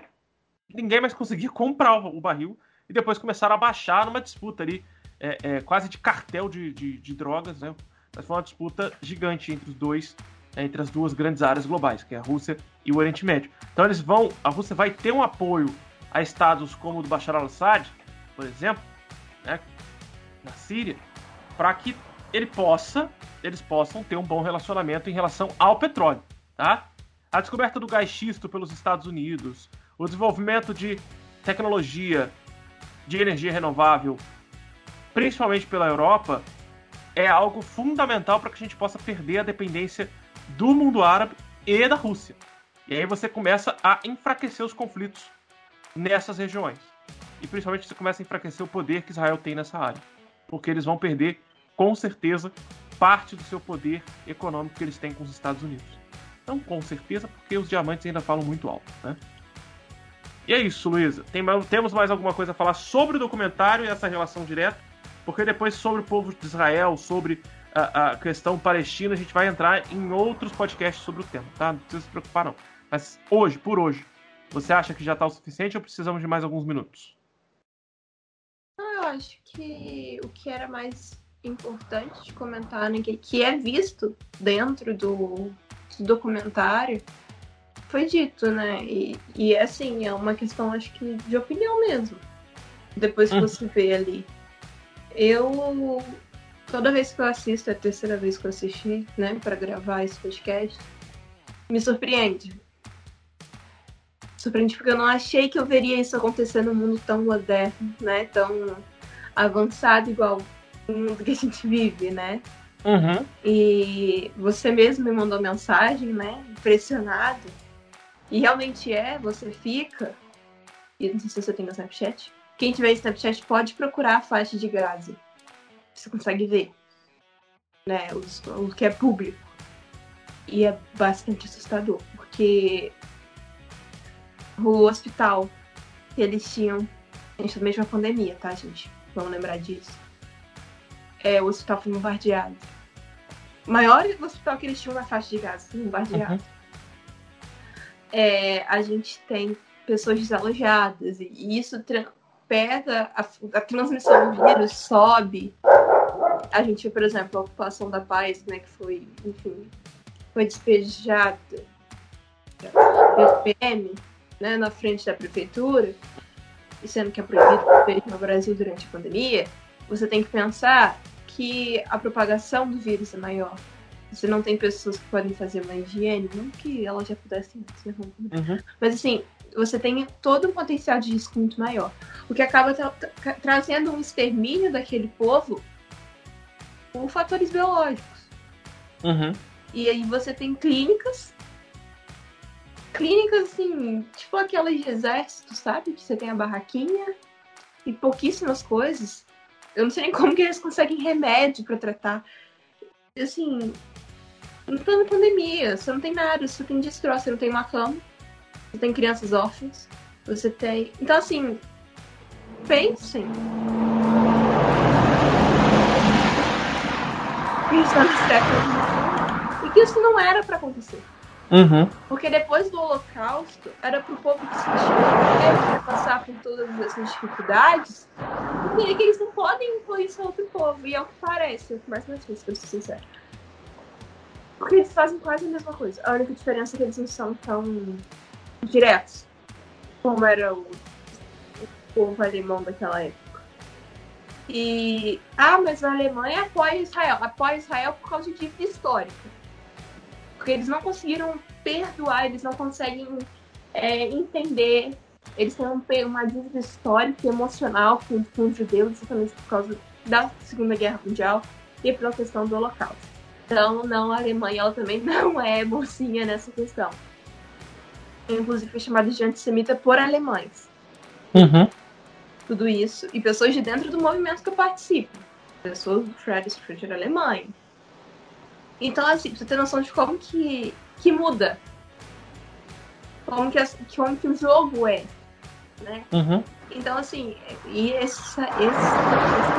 ninguém mais conseguia comprar o barril e depois começaram a baixar numa disputa ali, é, é, quase de cartel de, de, de, drogas, né? Mas foi uma disputa gigante entre os dois, né, entre as duas grandes áreas globais, que é a Rússia e o Oriente Médio. Então eles vão, a Rússia vai ter um apoio a estados como o do Bashar al-Assad, por exemplo, né, na Síria, para que ele possa, eles possam ter um bom relacionamento em relação ao petróleo, tá? A descoberta do gás xisto pelos Estados Unidos, o desenvolvimento de tecnologia de energia renovável, principalmente pela Europa, é algo fundamental para que a gente possa perder a dependência do mundo árabe e da Rússia. E aí você começa a enfraquecer os conflitos nessas regiões. E principalmente você começa a enfraquecer o poder que Israel tem nessa área. Porque eles vão perder, com certeza, parte do seu poder econômico que eles têm com os Estados Unidos. Não com certeza, porque os diamantes ainda falam muito alto, né? E é isso, Luísa. Tem, temos mais alguma coisa a falar sobre o documentário e essa relação direta? Porque depois sobre o povo de Israel, sobre a, a, questão palestina, a gente vai entrar em outros podcasts sobre o tema, tá? Não precisa se preocupar, não. Mas hoje, por hoje, você acha que já está o suficiente ou precisamos de mais alguns minutos? Eu acho que o que era mais importante de comentar, né, que é visto dentro do, do documentário, foi dito, né? E, e assim, é uma questão, acho que, de opinião mesmo. Depois que hum. você vê ali. Eu. Toda vez que eu assisto, é a terceira vez que eu assisti, né, para gravar esse podcast, me surpreende. Surpreende porque eu não achei que eu veria isso acontecer num mundo tão moderno, né? Tão avançado igual mundo que a gente vive, né? Uhum. E você mesmo me mandou mensagem, né? Impressionado e realmente é, você fica. E não sei se você tem no Snapchat. Quem tiver Snapchat pode procurar a faixa de Gaza. Você consegue ver. Né, os, o que é público. E é bastante assustador, porque o hospital que eles tinham. Gente, mesmo a pandemia, tá, gente? Vamos lembrar disso. É, o hospital foi bombardeado. O maior hospital que eles tinham na faixa de Gaza foi bombardeado. Uhum é, a gente tem pessoas desalojadas e isso pega a, a, transmissão do vírus, sobe. A gente, por exemplo, a ocupação da paz, né, que foi, enfim, foi despejada pelo PM, né, na frente da prefeitura, e sendo que é proibido no Brasil durante a pandemia, você tem que pensar que a propagação do vírus é maior. Você não tem pessoas que podem fazer uma higiene, não que elas já pudessem né? Uhum. Mas assim, você tem todo um potencial de risco muito maior. O que acaba tra tra trazendo um extermínio daquele povo por fatores biológicos. Uhum. E aí você tem clínicas. Clínicas, assim, tipo aquelas de exército, sabe? Que você tem a barraquinha e pouquíssimas coisas. Eu não sei nem como que eles conseguem remédio para tratar. Assim, não tá na pandemia, você não tem nada, você tem destroço, você não tem uma cama, você tem crianças órfãs, você tem. Então assim, pensem. No século e que isso não era para acontecer. Uhum. Porque depois do Holocausto, era pro povo que sentia passar por todas essas dificuldades, porque que eles não podem a outro povo. E é o que parece, é o que mais me assusta, pra ser sincero. Porque eles fazem quase a mesma coisa. A única diferença é que eles não são tão diretos como era o, o povo alemão daquela época. E. Ah, mas a Alemanha apoia Israel. Apoia Israel por causa de dívida histórica. Porque eles não conseguiram perdoar, eles não conseguem é, entender. Eles têm um, uma dívida histórica e emocional com, com os judeus, exatamente por causa da Segunda Guerra Mundial e pela questão do Holocausto. Então, não, a Alemanha ela também não é mocinha nessa questão. Inclusive foi chamada de antissemita por alemães. Uhum. Tudo isso. E pessoas de dentro do movimento que eu participo. Pessoas do Fridays for Future Alemanha. Então, assim, pra você ter noção de como que, que muda. Como que, como que o jogo é. Né? Uhum. Então, assim, e essa, esse, esse.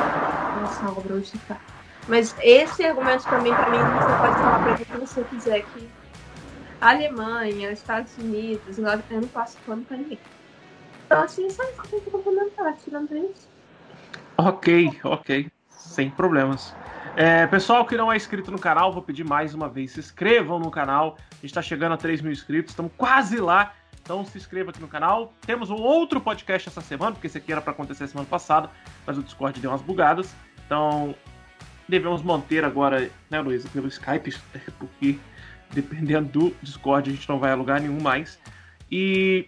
Nossa, obra hoje tá. Mas esse argumento também, pra mim, você pode falar pra mim o que você quiser que a Alemanha, Estados Unidos, eu não passo pano pra ninguém. Então, assim, só isso que eu tenho que complementar, tirando isso. Ok, ok. Sem problemas. É, pessoal que não é inscrito no canal, vou pedir mais uma vez, se inscrevam no canal. A gente está chegando a 3 mil inscritos, estamos quase lá. Então se inscreva aqui no canal. Temos um outro podcast essa semana, porque esse aqui era para acontecer semana passada, mas o Discord deu umas bugadas. Então devemos manter agora, né, Luísa, pelo Skype, porque dependendo do Discord a gente não vai alugar nenhum mais. E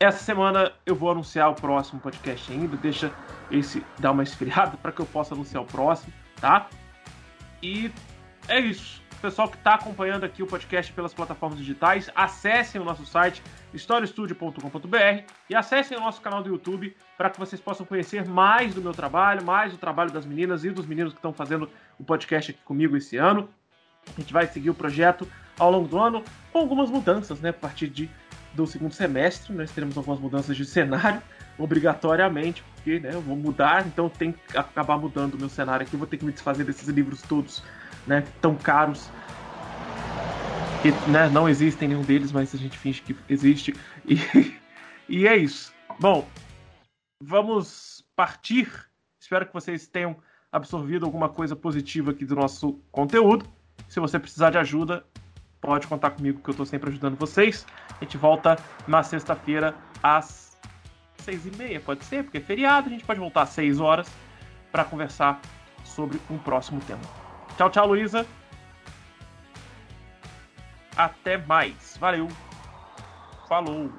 essa semana eu vou anunciar o próximo podcast ainda, deixa esse dar uma esfriada para que eu possa anunciar o próximo, tá? E é isso. Pessoal que está acompanhando aqui o podcast pelas plataformas digitais, acessem o nosso site historiastudio.com.br e acessem o nosso canal do YouTube para que vocês possam conhecer mais do meu trabalho, mais do trabalho das meninas e dos meninos que estão fazendo o podcast aqui comigo esse ano. A gente vai seguir o projeto ao longo do ano com algumas mudanças, né? A partir de, do segundo semestre, nós teremos algumas mudanças de cenário, obrigatoriamente, porque né, eu vou mudar, então tem que acabar mudando o meu cenário aqui. Vou ter que me desfazer desses livros todos, né? Tão caros. Que né, não existem nenhum deles, mas a gente finge que existe. E, e é isso. Bom, vamos partir. Espero que vocês tenham absorvido alguma coisa positiva aqui do nosso conteúdo. Se você precisar de ajuda, pode contar comigo que eu estou sempre ajudando vocês. A gente volta na sexta-feira às seis e meia, pode ser, porque é feriado. A gente pode voltar às seis horas para conversar sobre um próximo tema. Tchau, tchau, Luísa. Até mais. Valeu. Falou.